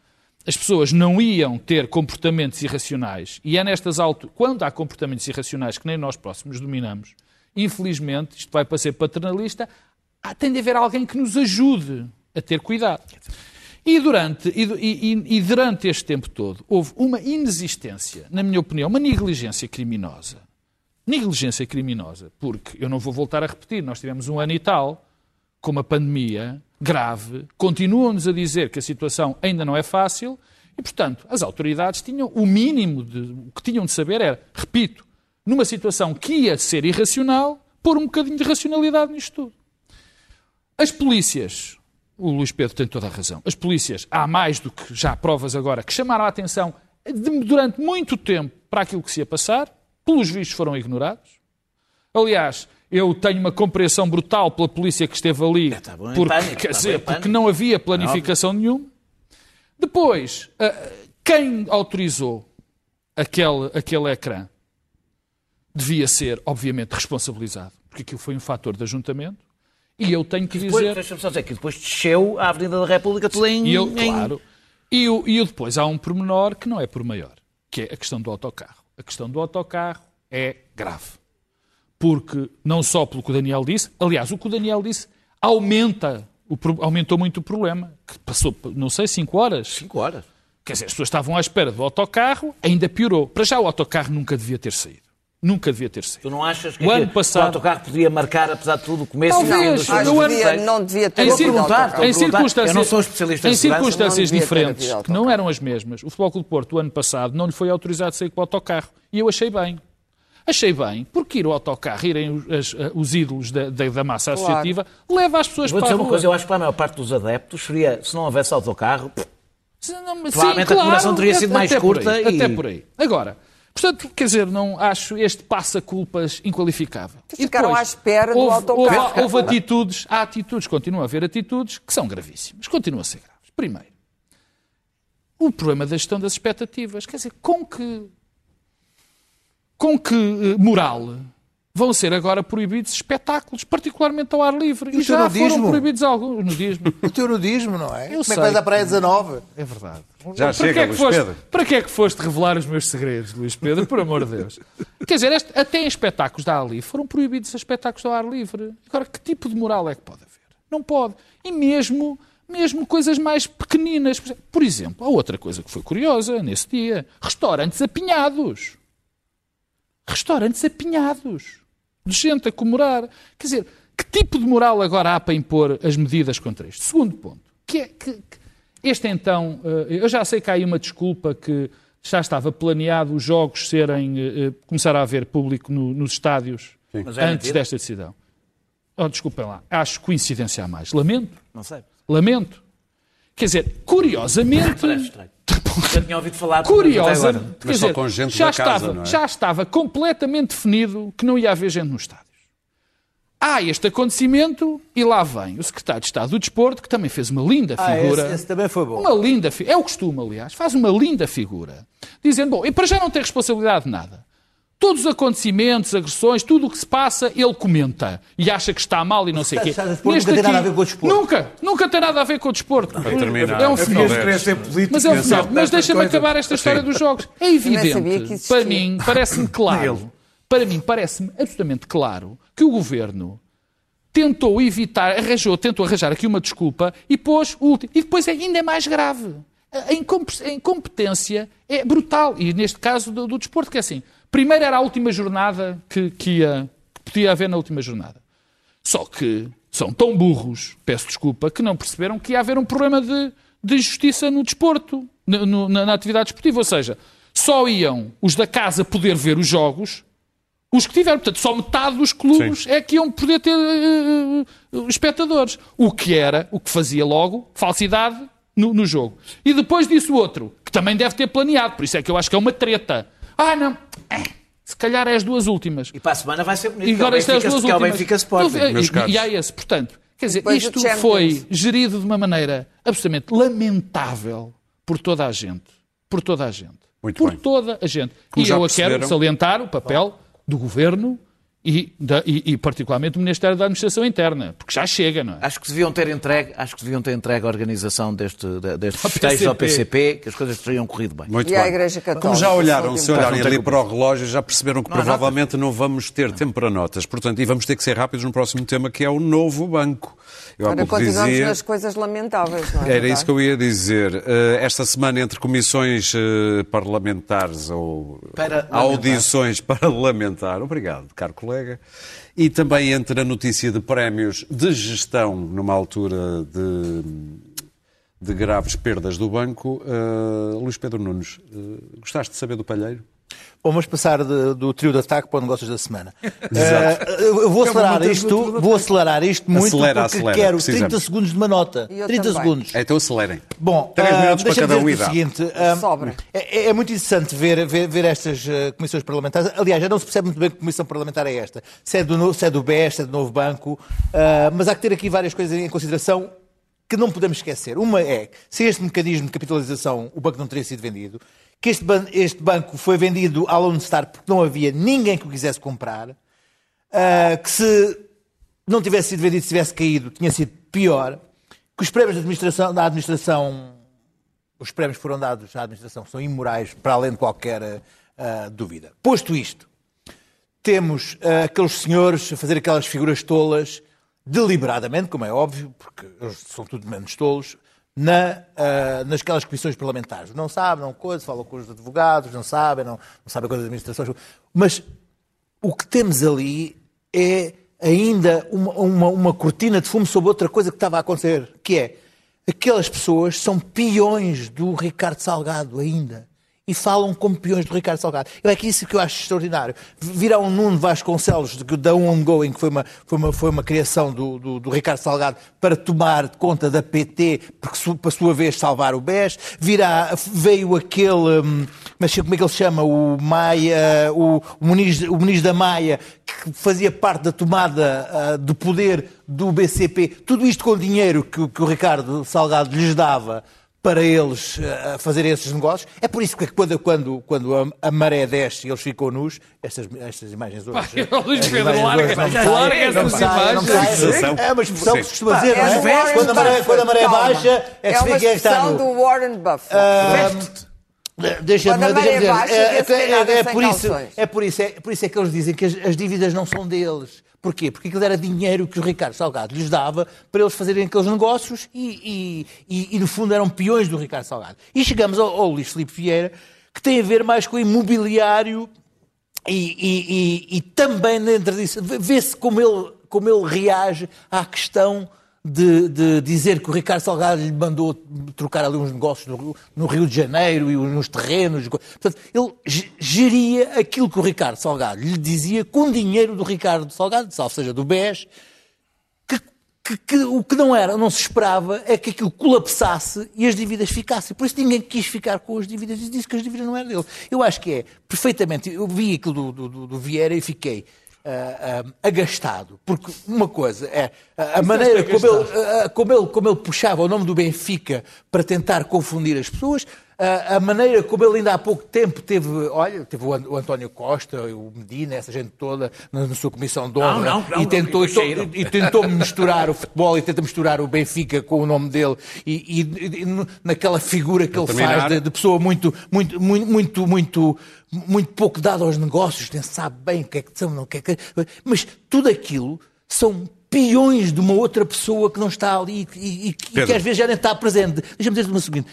as pessoas não iam ter comportamentos irracionais, e é nestas alturas, quando há comportamentos irracionais que nem nós próximos dominamos, infelizmente, isto vai para ser paternalista, tem de haver alguém que nos ajude a ter cuidado. E durante, e, e- e durante este tempo todo houve uma inexistência, na minha opinião, uma negligência criminosa. Negligência criminosa, porque eu não vou voltar a repetir, nós tivemos um ano e tal com uma pandemia grave, continuam-nos a dizer que a situação ainda não é fácil e, portanto, as autoridades tinham o mínimo de o que tinham de saber era, repito, numa situação que ia ser irracional, pôr um bocadinho de racionalidade nisto tudo. As polícias, o Luís Pedro tem toda a razão, as polícias, há mais do que já provas agora, que chamaram a atenção de- durante muito tempo para aquilo que se ia passar, pelos vistos foram ignorados. Aliás, eu tenho uma compreensão brutal pela polícia que esteve ali, tá bom, em porque, pânico, quer tá dizer, porque não havia planificação nenhuma. Depois, ah, quem autorizou aquele, aquele ecrã devia ser, obviamente, responsabilizado, porque aquilo foi um fator de ajuntamento. E eu tenho que Depois, dizer. só dizer que depois desceu a Avenida da República tudo em... E eu, em- claro. E, o- e o depois há um pormenor que não é por maior, que é a questão do autocarro. A questão do autocarro é grave. Porque, não só pelo que o Daniel disse, aliás, o que o Daniel disse aumenta, o aumentou muito o problema, que passou, não sei, 5 horas. Cinco horas. Quer dizer, as pessoas estavam à espera do autocarro, ainda piorou. Para já o autocarro nunca devia ter saído. Nunca devia ter saído. Tu não achas que O ano aqui- passado- o autocarro podia marcar, apesar de tudo, o começo e o fim Talvez, que ano- devia- não devia ter Em, perguntar, em circunstâncias, Eu não sou especialista em em circunstâncias Não diferentes, que não eram as mesmas, o Futebol Clube do Porto, o ano passado, não lhe foi autorizado a sair com o autocarro. E eu achei bem. Achei bem, porque ir ao autocarro, irem os, as- os ídolos da, da- da massa Claro. associativa, leva as pessoas Vou para dizer a uma rua. coisa, eu acho que para a maior parte dos adeptos seria, se não houvesse autocarro, Sim, não, mas- Provavelmente sim, a comemoração teria sido mais curta aí, e- Até por aí. Agora, portanto, quer dizer, não acho este passa-culpas inqualificável. E Ficaram depois, à espera do houve, autocarro. Houve, houve atitudes, há atitudes, continua a haver atitudes que são gravíssimas, continuam a ser graves. Primeiro, o problema da gestão das expectativas. Quer dizer, com que, com que eh, moral vão ser agora proibidos espetáculos, particularmente ao ar livre? E E, o já nudismo? foram proibidos alguns. Nudismo. O teu nudismo, não é? Eu Como é que vais à Praia 19? É verdade. Já para chega, que é que Luís foste, Pedro. Para que é que foste revelar os meus segredos, Luís Pedro? Por amor de Deus. Quer dizer, este- até em espetáculos de ar livre foram proibidos os espetáculos ao ar livre. Agora, que tipo de moral é que pode haver? Não pode. E mesmo, mesmo coisas mais pequeninas. Por exemplo, há outra coisa que foi curiosa nesse dia. Restaurantes apinhados. Restaurantes apinhados. De gente a comemorar. Quer dizer, que tipo de moral agora há para impor as medidas contra isto? Segundo ponto. Que é que, que- este então, eh, eu já sei que há aí uma desculpa que já estava planeado os jogos serem, eh, eh, começar a haver público no- nos estádios Mas é antes mentira. desta decisão. Oh, desculpem lá, acho coincidência a mais. Lamento, não sei. lamento. Quer dizer, curiosamente, Parece estranho. Já tinha ouvido falar. curiosa, agora. quer Mas só dizer, com gente já, da casa, estava, não é? já estava completamente definido que não ia haver gente nos estádios. Há este acontecimento e lá vem o secretário de Estado do Desporto, que também fez uma linda Ah, figura. esse, esse também foi bom. Uma linda figura. É o costume, aliás. Faz uma linda figura. Dizendo, bom, e para já não tem responsabilidade de nada. Todos os acontecimentos, agressões, tudo o que se passa, ele comenta. E acha que está mal e não sei o quê. Nunca tem nada a ver com o desporto. Nunca. Nunca tem nada a ver com o desporto. Para terminar, é um fenómeno. Mas, é um fenómeno. Mas deixa-me acabar esta história dos jogos. É evidente, para mim, parece-me claro, para mim, parece-me absolutamente claro que o governo tentou evitar, arranjou, tentou arranjar aqui uma desculpa e pôs o último. E depois é ainda mais grave. A incompetência é brutal. E neste caso do, do desporto, que é assim: primeiro era a última jornada que, que, ia, que podia haver na última jornada. Só que são tão burros, peço desculpa, que não perceberam que ia haver um problema de, de injustiça no desporto, no- no- na, na atividade desportiva. Ou seja, só iam os da casa poder ver os jogos, os que tiveram. Portanto, só metade dos clubes é que iam poder ter eh, espectadores. O que era, o que fazia logo, falsidade no, no jogo. E depois disso outro, que também deve ter planeado, por isso é que eu acho que é uma treta. Ah, não, eh, se calhar é as duas últimas. E para a semana vai ser bonito. E é agora isto é duas que é o últimas. Benfica Sporting. Então, meus e- caros. E há esse. Portanto, quer dizer, depois isto foi gerido de uma maneira absolutamente lamentável por toda a gente. Por toda a gente. Muito por bem. toda a gente. Como e eu quero salientar o papel do governo e, da- e- e particularmente do Ministério da Administração Interna, porque já chega, não é? Acho que deviam ter entregue, acho que deviam ter entregue a organização deste, de- destes Ao festejos ao PCP. Que as coisas teriam corrido bem. Muito E à bem. Igreja Católica, Como já olharam, se olharem ali para o relógio, já perceberam que Não provavelmente não vamos ter tempo para notas. Portanto, e vamos ter que ser rápidos no próximo tema, que é o novo banco. Eu pouco continuamos dizia... nas coisas lamentáveis, não é? Era verdade? isso que eu ia dizer. Eh, Esta semana, entre comissões eh, parlamentares ou Para audições parlamentar, obrigado, caro colega, e também entre a notícia de prémios de gestão numa altura de, de graves perdas do banco, eh, Luís Pedro Nunes, eh, gostaste de saber do Palheiro? Bom, vamos passar de- do trio de ataque para o negócios da semana. Eh, eu eu vou acelerar isto, vou acelerar isto muito Acelera, porque acelera, quero precisamos. 30 segundos de uma nota. E eu 30 também. segundos. Então acelerem. Bom, Três ah, minutos para deixa-me cada um seguinte. ah, Sobra. É, é muito interessante ver, ver, ver estas comissões parlamentares. Aliás, já não se percebe muito bem que comissão parlamentar é esta. Se é do, se é do BES, se é do Novo Banco. mas há que ter aqui várias coisas em consideração que não podemos esquecer. Uma é, se este mecanismo de capitalização, o banco não teria sido vendido, que este, ban- este banco foi vendido à Lone Star porque não havia ninguém que o quisesse comprar, ah, que se não tivesse sido vendido, se tivesse caído, tinha sido pior, que os prémios da administração, da administração os prémios foram dados à administração são imorais, para além de qualquer ah, dúvida. Posto isto, temos ah, aqueles senhores a fazer aquelas figuras tolas, deliberadamente, como é óbvio, porque eles são tudo menos tolos, na, ah, nasquelas comissões parlamentares. Não sabem, não coisa, falam com os advogados, não sabem, não, não sabem coisas das administrações. Mas o que temos ali é ainda uma, uma, uma cortina de fumo sobre outra coisa que estava a acontecer, que é aquelas pessoas são peões do Ricardo Salgado ainda. E falam como peões do Ricardo Salgado. É que isso que eu acho extraordinário. Virá um Nuno Vasconcelos de- da Ongoing, que foi uma, foi uma, foi uma criação do, do, do Ricardo Salgado para tomar conta da PT, porque su- para sua vez salvar o BES. Virá, veio aquele, hum, mas como é que ele chama? O Maia, o, o, Muniz, o Muniz da Maia, que fazia parte da tomada ah, do poder do BCP. Tudo isto com dinheiro que, o- que o Ricardo Salgado lhes dava para eles eh, fazerem esses negócios. É por isso que quando, quando, quando a, a maré desce e eles ficam nus, estas, estas imagens hoje. Pá, Luís as Pedro, larga- larga me imagens. É uma expressão que se costuma dizer, não É é? Quando a maré, Buffett, quando a maré baixa, é que É se uma vê quem é está expressão do Warren Buffett. Deixa-me a maré deixa-me dizer, é, é- é sem por isso, é, por isso, é por isso é que eles dizem que as, as dívidas não são deles. Porquê? Porque aquilo era dinheiro que o Ricardo Salgado lhes dava para eles fazerem aqueles negócios e, e- e- e, no fundo eram peões do Ricardo Salgado. E chegamos ao, ao Luís Filipe Vieira, que tem a ver mais com o imobiliário e, e- também dentro disso, vê-se como ele, como ele reage à questão de, de dizer que o Ricardo Salgado lhe mandou trocar ali uns negócios no, Rio- no Rio de Janeiro e nos terrenos. Portanto, ele ge- geria aquilo que o Ricardo Salgado lhe dizia com dinheiro do Ricardo Salgado, ou seja, do BES, que, que- que o que não era, não se esperava, é que aquilo colapsasse e as dívidas ficassem. Por isso ninguém quis ficar com as dívidas e disse que as dívidas não eram dele. Eu acho que é perfeitamente. Eu vi aquilo do, do- do Vieira e fiquei. Ah, agastado, porque uma coisa é a, a maneira como ele, ah, como, ele, como ele puxava o nome do Benfica para tentar confundir as pessoas, a maneira como ele ainda há pouco tempo teve, olha, teve o An- o António Costa, o Medina, essa gente toda na, na sua comissão de honra não, não, e tentou, não, e tentou misturar o futebol e tenta misturar o Benfica com o nome dele e, e- e naquela figura que ele terminar. faz de, de pessoa muito, muito, muito, muito, muito, muito pouco dada aos negócios, nem sabe bem o que é que são, não, o que é que, mas tudo aquilo são peões de uma outra pessoa que não está ali e, e- e que às vezes já nem está presente. Deixa-me dizer-te uma seguinte.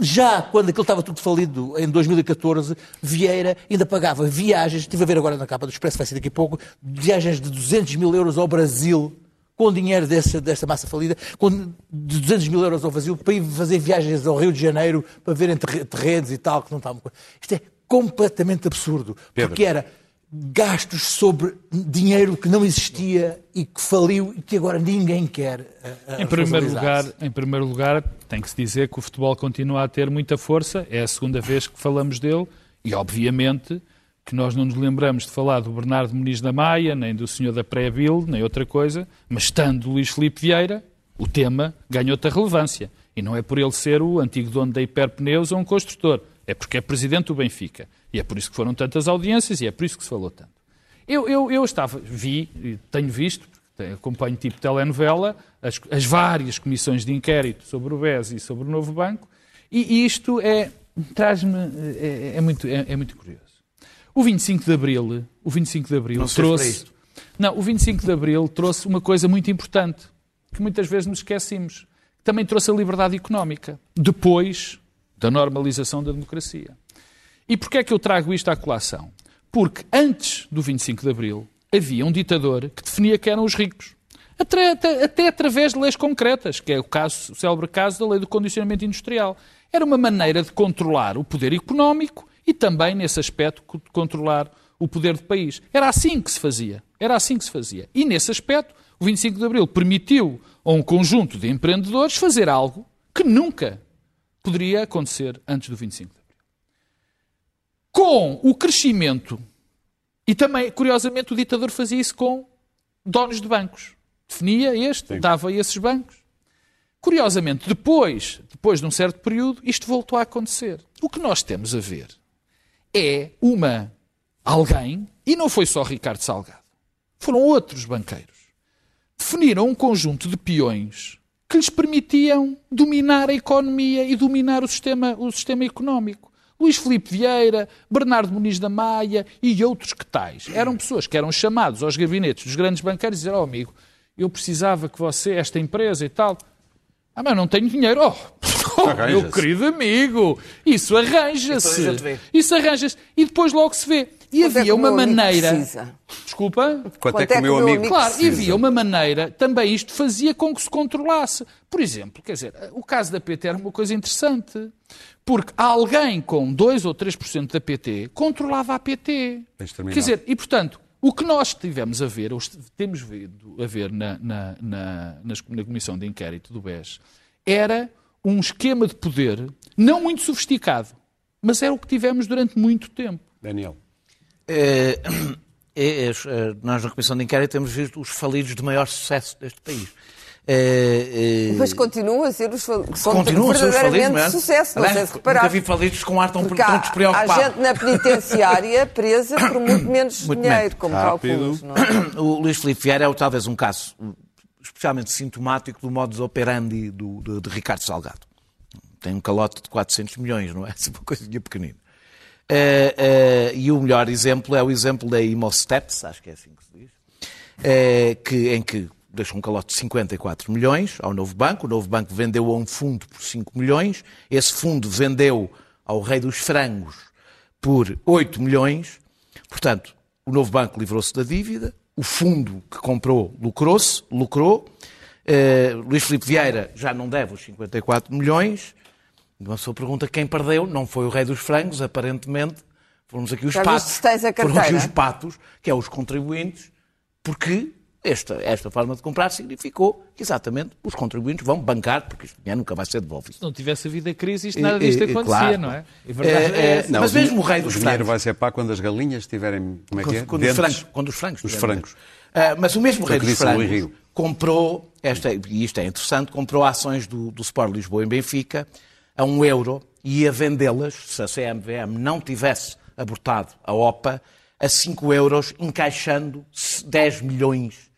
Já quando aquilo estava tudo falido, em 2014, Vieira ainda pagava viagens, estive a ver agora na capa do Expresso, vai ser daqui a pouco, viagens de 200 mil euros ao Brasil, com dinheiro dessa, desta massa falida, com de 200 mil euros ao Brasil, para ir fazer viagens ao Rio de Janeiro, para verem terre- terrenos e tal, que não estavam... Isto é completamente absurdo, Pedro. porque era gastos sobre dinheiro que não existia e que faliu e que agora ninguém quer ah, Em primeiro, lugar, em primeiro lugar, tem que se dizer que o futebol continua a ter muita força, é a segunda vez que falamos dele. E, obviamente, que nós não nos lembramos de falar do Bernardo Muniz da Maia, nem do senhor da Pré-Bil, nem outra coisa, mas estando Luís Filipe Vieira, o tema ganha outra relevância. E não é por ele ser o antigo dono da Hiperpneus ou um construtor, é porque é presidente do Benfica. E é por isso que foram tantas audiências e é por isso que se falou tanto. Eu, eu, eu estava, vi, tenho visto, acompanho tipo telenovela, as, as várias comissões de inquérito sobre o BES e sobre o Novo Banco, e, e isto é, traz-me, é, é muito, é, é muito curioso. O 25 de Abril, o 25 de Abril Não trouxe... Não, o 25 de Abril trouxe uma coisa muito importante, que muitas vezes nos esquecemos. Também trouxe a liberdade económica, depois da normalização da democracia. E porquê é que eu trago isto à colação? Porque antes do 25 de Abril havia um ditador que definia que eram os ricos. Até, até- até através de leis concretas, que é o, caso, o célebre caso da lei do condicionamento industrial. Era uma maneira de controlar o poder económico e também, nesse aspecto, co- controlar o poder do país. Era assim que se fazia. Era assim que se fazia. E, nesse aspecto, o 25 de Abril permitiu a um conjunto de empreendedores fazer algo que nunca poderia acontecer antes do 25 de Abril com o crescimento, e também, curiosamente, o ditador fazia isso com donos de bancos. Definia este, dava a esses bancos. Curiosamente, depois, depois de um certo período, isto voltou a acontecer. O que nós temos a ver é uma alguém, e não foi só Ricardo Salgado, foram outros banqueiros, definiram um conjunto de peões que lhes permitiam dominar a economia e dominar o sistema, o sistema económico. Luís Filipe Vieira, Bernardo Muniz da Maia e outros que tais. Eram pessoas que eram chamados aos gabinetes dos grandes banqueiros e dizer, oh amigo, eu precisava que você, esta empresa e tal... Ah, mas não tenho dinheiro. Oh, oh meu Arranja-se. querido amigo, isso arranja-se. Então a gente vê. Isso arranja-se. E depois logo se vê. E Quanto é havia o uma maneira... precisa? Desculpa? Quanto é que o meu amigo Claro, e precisa? havia uma maneira, também isto fazia com que se controlasse. Por exemplo, quer dizer, o caso da PT era uma coisa interessante. Porque alguém com 2 ou 3% da PT controlava a PT. Quer dizer, e portanto, o que nós tivemos a ver, ou temos vindo a ver na, na, na, na Comissão de Inquérito do BES, era um esquema de poder não muito sofisticado, mas era o que tivemos durante muito tempo. Daniel. Eh, é, é, eh, nós na Comissão de Inquérito temos visto os falidos de maior sucesso deste país. Eh, eh, Mas continua a ser os fal- que são continuam a ser os falidos, é? de sucesso, não Aliás, sei se Nunca vi falidos com ar tão, Porque tão despreocupado. há gente na penitenciária presa por muito menos Muito dinheiro, menos. como Rápido. calculos, não é? O Luís Filipe Vieira é talvez um caso especialmente sintomático do modus operandi do, de, de Ricardo Salgado. Tem um calote de 400 milhões, não é? É uma coisinha pequenina. Eh, eh, e o melhor exemplo é o exemplo da Imosteps, acho que é assim que se diz, eh, que, em que deixou um calote de 54 milhões ao novo banco. O novo banco vendeu a um fundo por 5 milhões. Esse fundo vendeu ao rei dos frangos por 8 milhões. Portanto, o novo banco livrou-se da dívida, o fundo que comprou lucrou-se, lucrou. Eh, Luís Filipe Vieira já não deve os 54 milhões. Uma pessoa pergunta quem perdeu. Não foi o rei dos frangos, aparentemente. Fomos aqui os Já patos. se tens a Foram aqui os patos, que é os contribuintes, porque esta, esta forma de comprar significou que exatamente os contribuintes vão bancar, porque este dinheiro nunca vai ser devolvido. Se não tivesse havido a crise, isto nada disto eh, acontecia, claro. não é? Verdade Eh, é eh, essa. Mas o mesmo o rei o dos dinheiro frangos. vai ser pago quando as galinhas estiverem. Como é que é? Quando, os frangos, quando os frangos. Os. Ah, mas o mesmo rei o dos o frangos comprou, esta, e isto é interessante, comprou ações do, do Sport Lisboa em Benfica a um euro e ia vendê-las, se a CMVM não tivesse abortado a OPA, a 5 euros, encaixando 10 milhões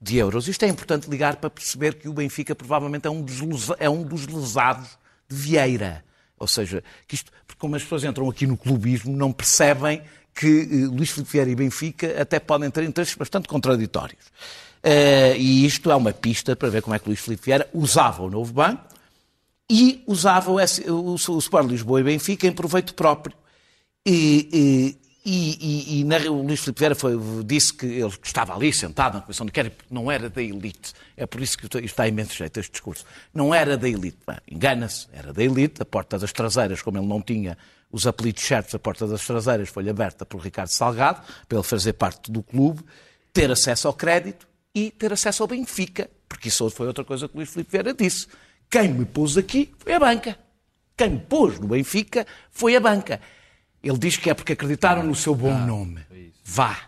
de euros. Isto é importante ligar para perceber que o Benfica provavelmente é um dos, é um dos lesados de Vieira. Ou seja, que isto, porque como as pessoas entram aqui no clubismo, não percebem que eh, Luís Filipe Vieira e Benfica até podem ter interesses bastante contraditórios. Eh, e isto é uma pista para ver como é que Luís Filipe Vieira usava o novo banco e usava o, S- o, o Sport Lisboa e Benfica em proveito próprio. E, e, e, e na, o Luís Filipe Vieira foi- disse que ele estava ali sentado na comissão de inquérito, não era da elite. É por isso que isto está imenso jeito, este discurso. Não era da elite. Engana-se, era da elite. A porta das traseiras, como ele não tinha os apelidos certos, a porta das traseiras foi aberta por Ricardo Salgado, para ele fazer parte do clube, ter acesso ao crédito e ter acesso ao Benfica. Porque isso foi outra coisa que o Luís Filipe Vieira disse. Quem me pôs aqui foi a banca. Quem me pôs no Benfica foi a banca. Ele diz que é porque acreditaram no seu bom nome. Vá.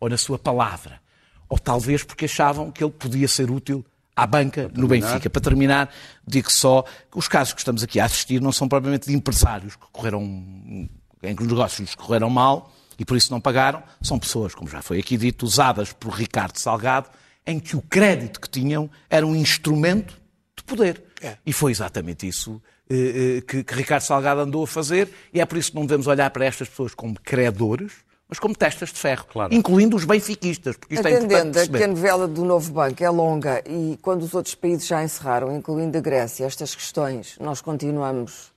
Ou na sua palavra. Ou talvez porque achavam que ele podia ser útil à banca no Benfica. Para terminar, digo só que os casos que estamos aqui a assistir não são propriamente de empresários que correram, em que os negócios correram mal e por isso não pagaram. São pessoas, como já foi aqui dito, usadas por Ricardo Salgado, em que o crédito que tinham era um instrumento de poder. E foi exatamente isso eh, eh, que, que Ricardo Salgado andou a fazer, e é por isso que não devemos olhar para estas pessoas como credores, mas como testas de ferro, Claro. incluindo os benfiquistas, porque isto é a perceber. que a novela do novo banco é longa e quando os outros países já encerraram, incluindo a Grécia, estas questões, nós continuamos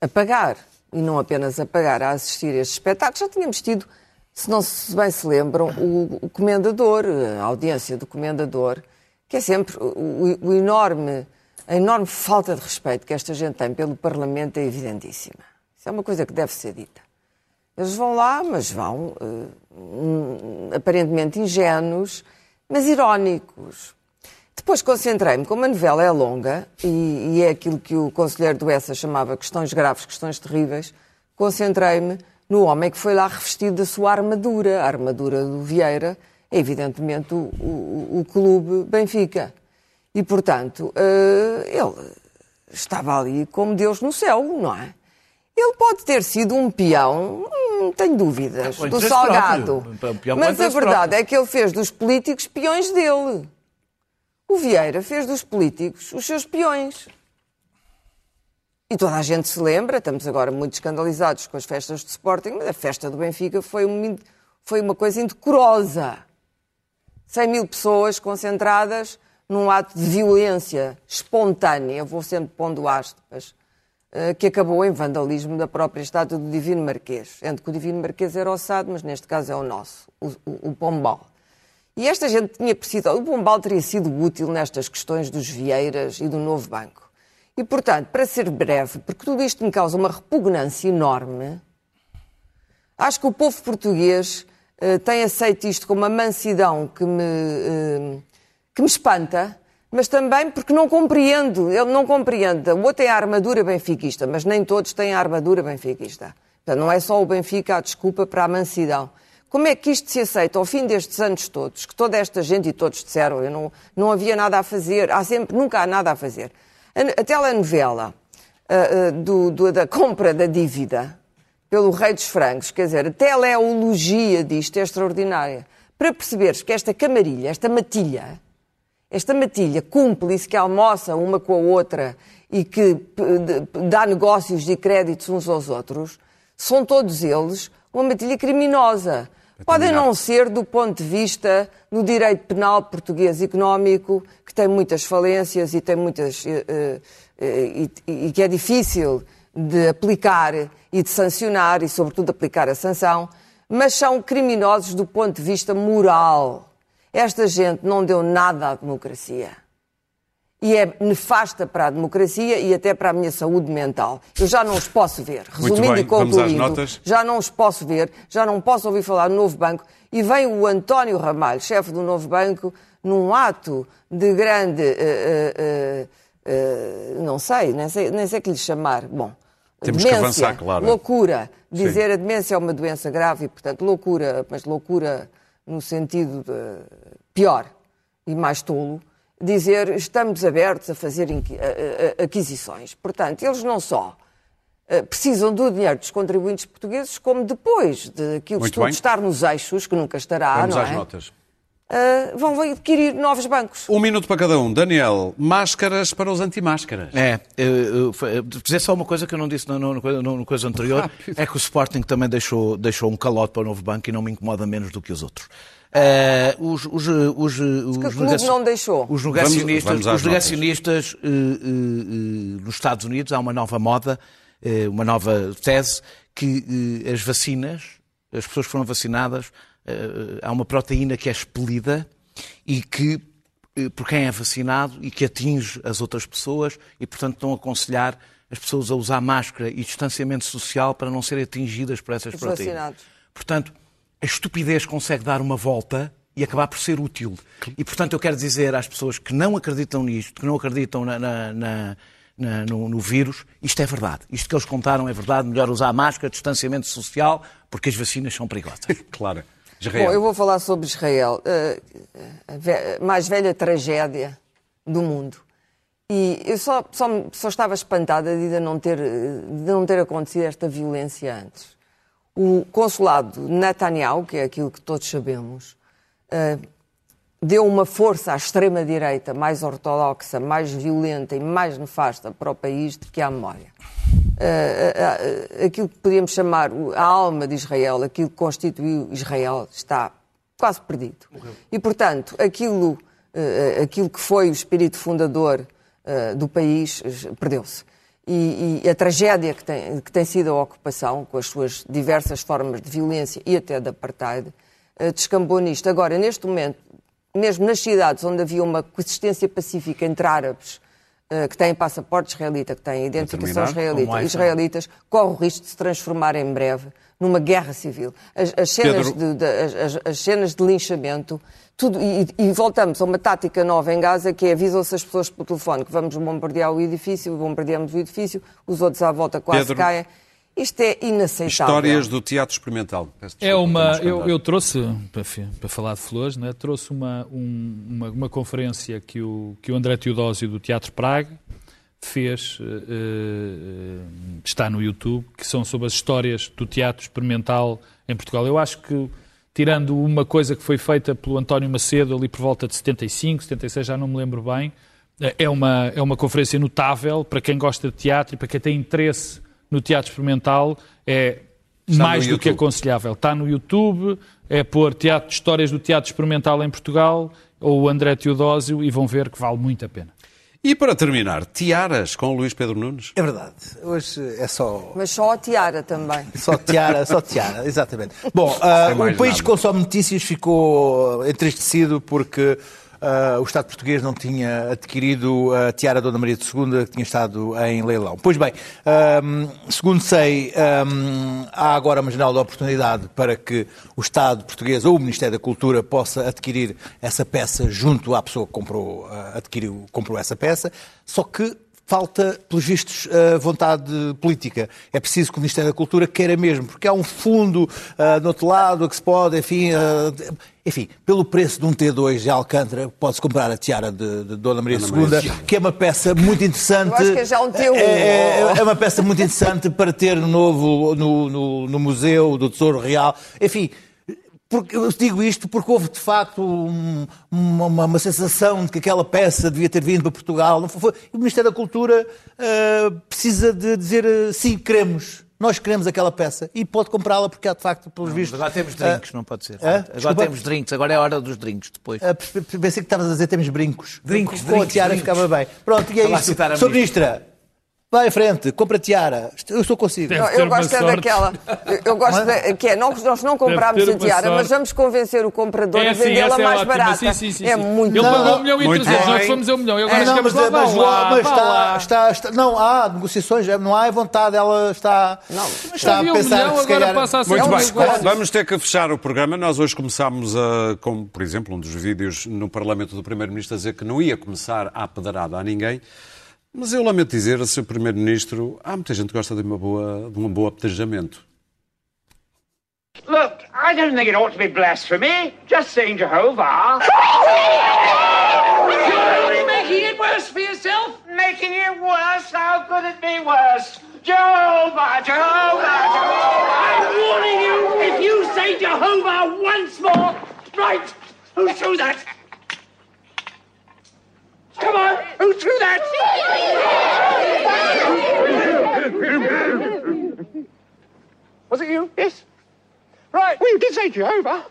a pagar, e não apenas a pagar, a assistir a estes espetáculos. Já tínhamos tido, se não se bem se lembram, o, o comendador, a audiência do comendador, que é sempre o, o enorme, a enorme falta de respeito que esta gente tem pelo Parlamento é evidentíssima. Isso é uma coisa que deve ser dita. Eles vão lá, mas vão hum, aparentemente ingênuos, mas irónicos. Depois concentrei-me, como a novela é longa e, e é aquilo que o conselheiro do ESA chamava questões graves, questões terríveis, concentrei-me no homem que foi lá revestido da sua armadura. A armadura do Vieira é, evidentemente, o, o, o clube Benfica. E, portanto, eh, ele estava ali como Deus no céu, não é? Ele pode ter sido um peão, hum, tenho dúvidas, do Salgado. próprio. Um Mas a verdade próprio. é que ele fez dos políticos peões dele. O Vieira fez dos políticos os seus peões. E toda a gente se lembra, estamos agora muito escandalizados com as festas do Sporting, mas a festa do Benfica foi uma, foi uma coisa indecorosa. 100 mil pessoas concentradas num ato de violência espontânea, vou sempre pondo aspas, eh, que acabou em vandalismo da própria estátua do Divino Marquês. Sendo que o Divino Marquês era ossado, mas neste caso é o nosso, o, o, o Pombal. E esta gente tinha precisado, o Pombal teria sido útil nestas questões dos Vieiras e do novo banco. E, portanto, para ser breve, porque tudo isto me causa uma repugnância enorme, acho que o povo português uh, tem aceito isto com uma mansidão que me, uh, que me espanta, mas também porque não compreendo, ele não compreende. O outro tem a armadura benfiquista, mas nem todos têm a armadura benfiquista. Portanto, não é só o Benfica a desculpa para a mansidão. Como é que isto se aceita ao fim destes anos todos, que toda esta gente, e todos disseram, eu não, não havia nada a fazer, há sempre, nunca há nada a fazer. A, a telenovela do, do, da compra da dívida pelo Rei dos Francos, quer dizer, a teleologia disto é extraordinária. Para perceberes que esta camarilha, esta matilha, esta matilha cúmplice que almoça uma com a outra e que dá negócios e créditos uns aos outros, são todos eles uma matilha criminosa. Podem não ser do ponto de vista do direito penal português económico, que tem muitas falências e tem muitas uh, uh, e, e que é difícil de aplicar e de sancionar e, sobretudo, aplicar a sanção, mas são criminosos do ponto de vista moral. Esta gente não deu nada à democracia e é nefasta para a democracia e até para a minha saúde mental. Eu já não os posso ver. Resumindo bem, e concluindo, já não os posso ver, já não posso ouvir falar no novo banco. E vem o António Ramalho, chefe do novo banco, num ato de grande. Uh, uh, uh, não sei, nem sei, nem sei que lhe chamar. Bom. Temos demência, que avançar, claro. Loucura. Dizer Sim. a demência é uma doença grave e, portanto, loucura, mas loucura no sentido de pior e mais tolo dizer estamos abertos a fazer aquisições. Portanto, eles não só eh, precisam do dinheiro dos contribuintes portugueses, como depois de aquilo Muito tudo bem. estar nos eixos, que nunca estará, Vamos não às é? notas. Uh, vão adquirir novos bancos. Um minuto para cada um. Daniel, máscaras para os anti-máscaras. É, eu, eu, dizer só uma coisa que eu não disse no, no, no, no coisa anterior, Rápido. é que o Sporting também deixou, deixou um calote para o novo banco e não me incomoda menos do que os outros. Uh, os, os, os, os, negaci... não deixou. Os negacionistas, vamos, vamos os negacionistas uh, uh, nos Estados Unidos há uma nova moda, uma nova tese, que as vacinas, as pessoas que foram vacinadas, há uma proteína que é expelida e que por quem é vacinado e que atinge as outras pessoas e, portanto, estão a aconselhar as pessoas a usar máscara e distanciamento social para não serem atingidas por essas proteínas. Vacinados. Portanto, a estupidez consegue dar uma volta e acabar por ser útil. E, portanto, eu quero dizer às pessoas que não acreditam nisto, que não acreditam na, na, na, no, no, vírus, isto é verdade. Isto que eles contaram é verdade. Melhor usar máscara, distanciamento social, porque as vacinas são perigosas. claro. Israel. Bom, eu vou falar sobre Israel. Uh, a mais velha tragédia do mundo. E eu só, só, só estava espantada de não, ter, de não ter acontecido esta violência antes o consulado Netanyahu, que é aquilo que todos sabemos, uh, deu uma força à extrema-direita mais ortodoxa, mais violenta e mais nefasta para o país do que à memória. Uh, uh, aquilo que podíamos chamar a alma de Israel, aquilo que constituiu Israel, está quase perdido. E, portanto, aquilo, aquilo que foi o espírito fundador do país perdeu-se e, e, a tragédia que tem, que tem sido a ocupação, com as suas diversas formas de violência e até de apartheid, uh, descambou nisto. Agora, neste momento, mesmo nas cidades onde havia uma coexistência pacífica entre árabes que têm passaporte israelita, que têm identificação israelita, israelitas, corre o risco de se transformar em breve numa guerra civil. As, as cenas, de, de, as, as cenas de linchamento tudo, e, e, voltamos a uma tática nova em Gaza, que é avisam-se as pessoas pelo telefone que vamos bombardear o edifício, bombardeamos o edifício, os outros à volta quase Pedro, caem. Isto é inaceitável. Histórias do teatro experimental. É uma, eu, eu, trouxe, para, para, falar de flores, né, trouxe uma, um, uma, uma, conferência que o, que o André Teodósio do Teatro Praga fez, uh, uh, está no YouTube, que são sobre as histórias do teatro experimental em Portugal. Eu acho que tirando uma coisa que foi feita pelo António Macedo ali por volta de 75, 76, já não me lembro bem. É uma, é uma conferência notável para quem gosta de teatro e para quem tem interesse no teatro experimental. É Está mais do que aconselhável. Está no YouTube, é pôr teatro, histórias do teatro experimental em Portugal ou o André Teodósio e vão ver que vale muito a pena. E para terminar, tiaras com o Luís Pedro Nunes? É verdade. Hoje é só. Mas só a tiara também. Só tiara, só tiara, exatamente. Bom, uh, o país nada. que consome notícias ficou entristecido porque uh, o Estado português não tinha adquirido a tiara Dona Maria II, que tinha estado em leilão. Pois bem, um, segundo sei, um, há agora uma janela de oportunidade para que o Estado português ou o Ministério da Cultura possa adquirir essa peça junto à pessoa que comprou, uh, adquiriu, comprou essa peça, só que falta, pelos vistos, a vontade política. É preciso que o Ministério da Cultura queira mesmo, porque há um fundo uh, no outro lado que se pode, enfim, uh, enfim, pelo preço de um T2 de Alcântara, pode-se comprar a tiara de, de Dona Maria II, que é uma peça muito interessante. Eu acho que é já um T1. É, é, é uma peça muito interessante para ter novo no, no, no Museu do Tesouro Real. Enfim, porque, eu digo isto porque houve, de facto, um, uma, uma, sensação de que aquela peça devia ter vindo para Portugal. Foi, o Ministério da Cultura uh, precisa de dizer uh, sim, queremos. Nós queremos aquela peça e pode comprá-la porque há, de facto, pelos não, vistos... Agora temos drinks, uh, não pode ser. Agora desculpa. temos drinks, agora é a hora dos drinks depois. Pensei que estavas a dizer temos brincos. Drinks, Com a tiara ficava bem. Pronto, e é isto. Sr. Ministra, Vai à frente, compra tiara. Eu estou consigo. Não, eu gosto é daquela. Eu gosto de, que é, não, nós não compramos a tiara, sorte. mas vamos convencer o comprador é, a vendê-la é mais ótima. barata. Sim, sim, sim, é muito Ele pagou um milhão e trezentos, nós fomos a um milhão. Agora é, não, chegamos mas, lá, mas, lá, mas está, lá. está, está, não há negociações, não há vontade, ela está, Não, está a havia um pensar milhão, que se agora calhar... passa a ser Muito um bem, negócio. vamos ter que fechar o programa. Nós hoje começámos, a, com, por exemplo, um dos vídeos no Parlamento do Primeiro-Ministro a dizer que não ia começar a pedrada a ninguém. Mas eu lamento dizer, Sr. Primeiro-Ministro, há muita gente que gosta de, uma boa, de um bom apedrejamento. Look, I don't think it ought to be blasphemy. Just saying Jehovah. You're only making it worse for yourself. Making it worse? How could it be worse? Jehovah, Jehovah, Jehovah. I'm warning you, if you say Jehovah once more. Right, who threw that? Was it you? Yes. Right. Well, you did say Jehovah.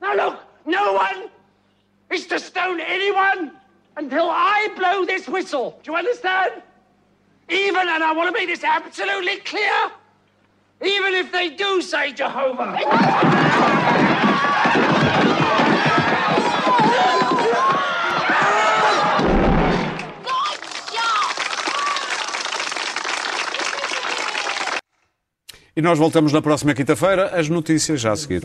Now look, no one is to stone anyone until I blow this whistle. Do you understand? Even, and I want to make this absolutely clear, even if they do say Jehovah. E nós voltamos na próxima quinta-feira, as notícias já a seguir.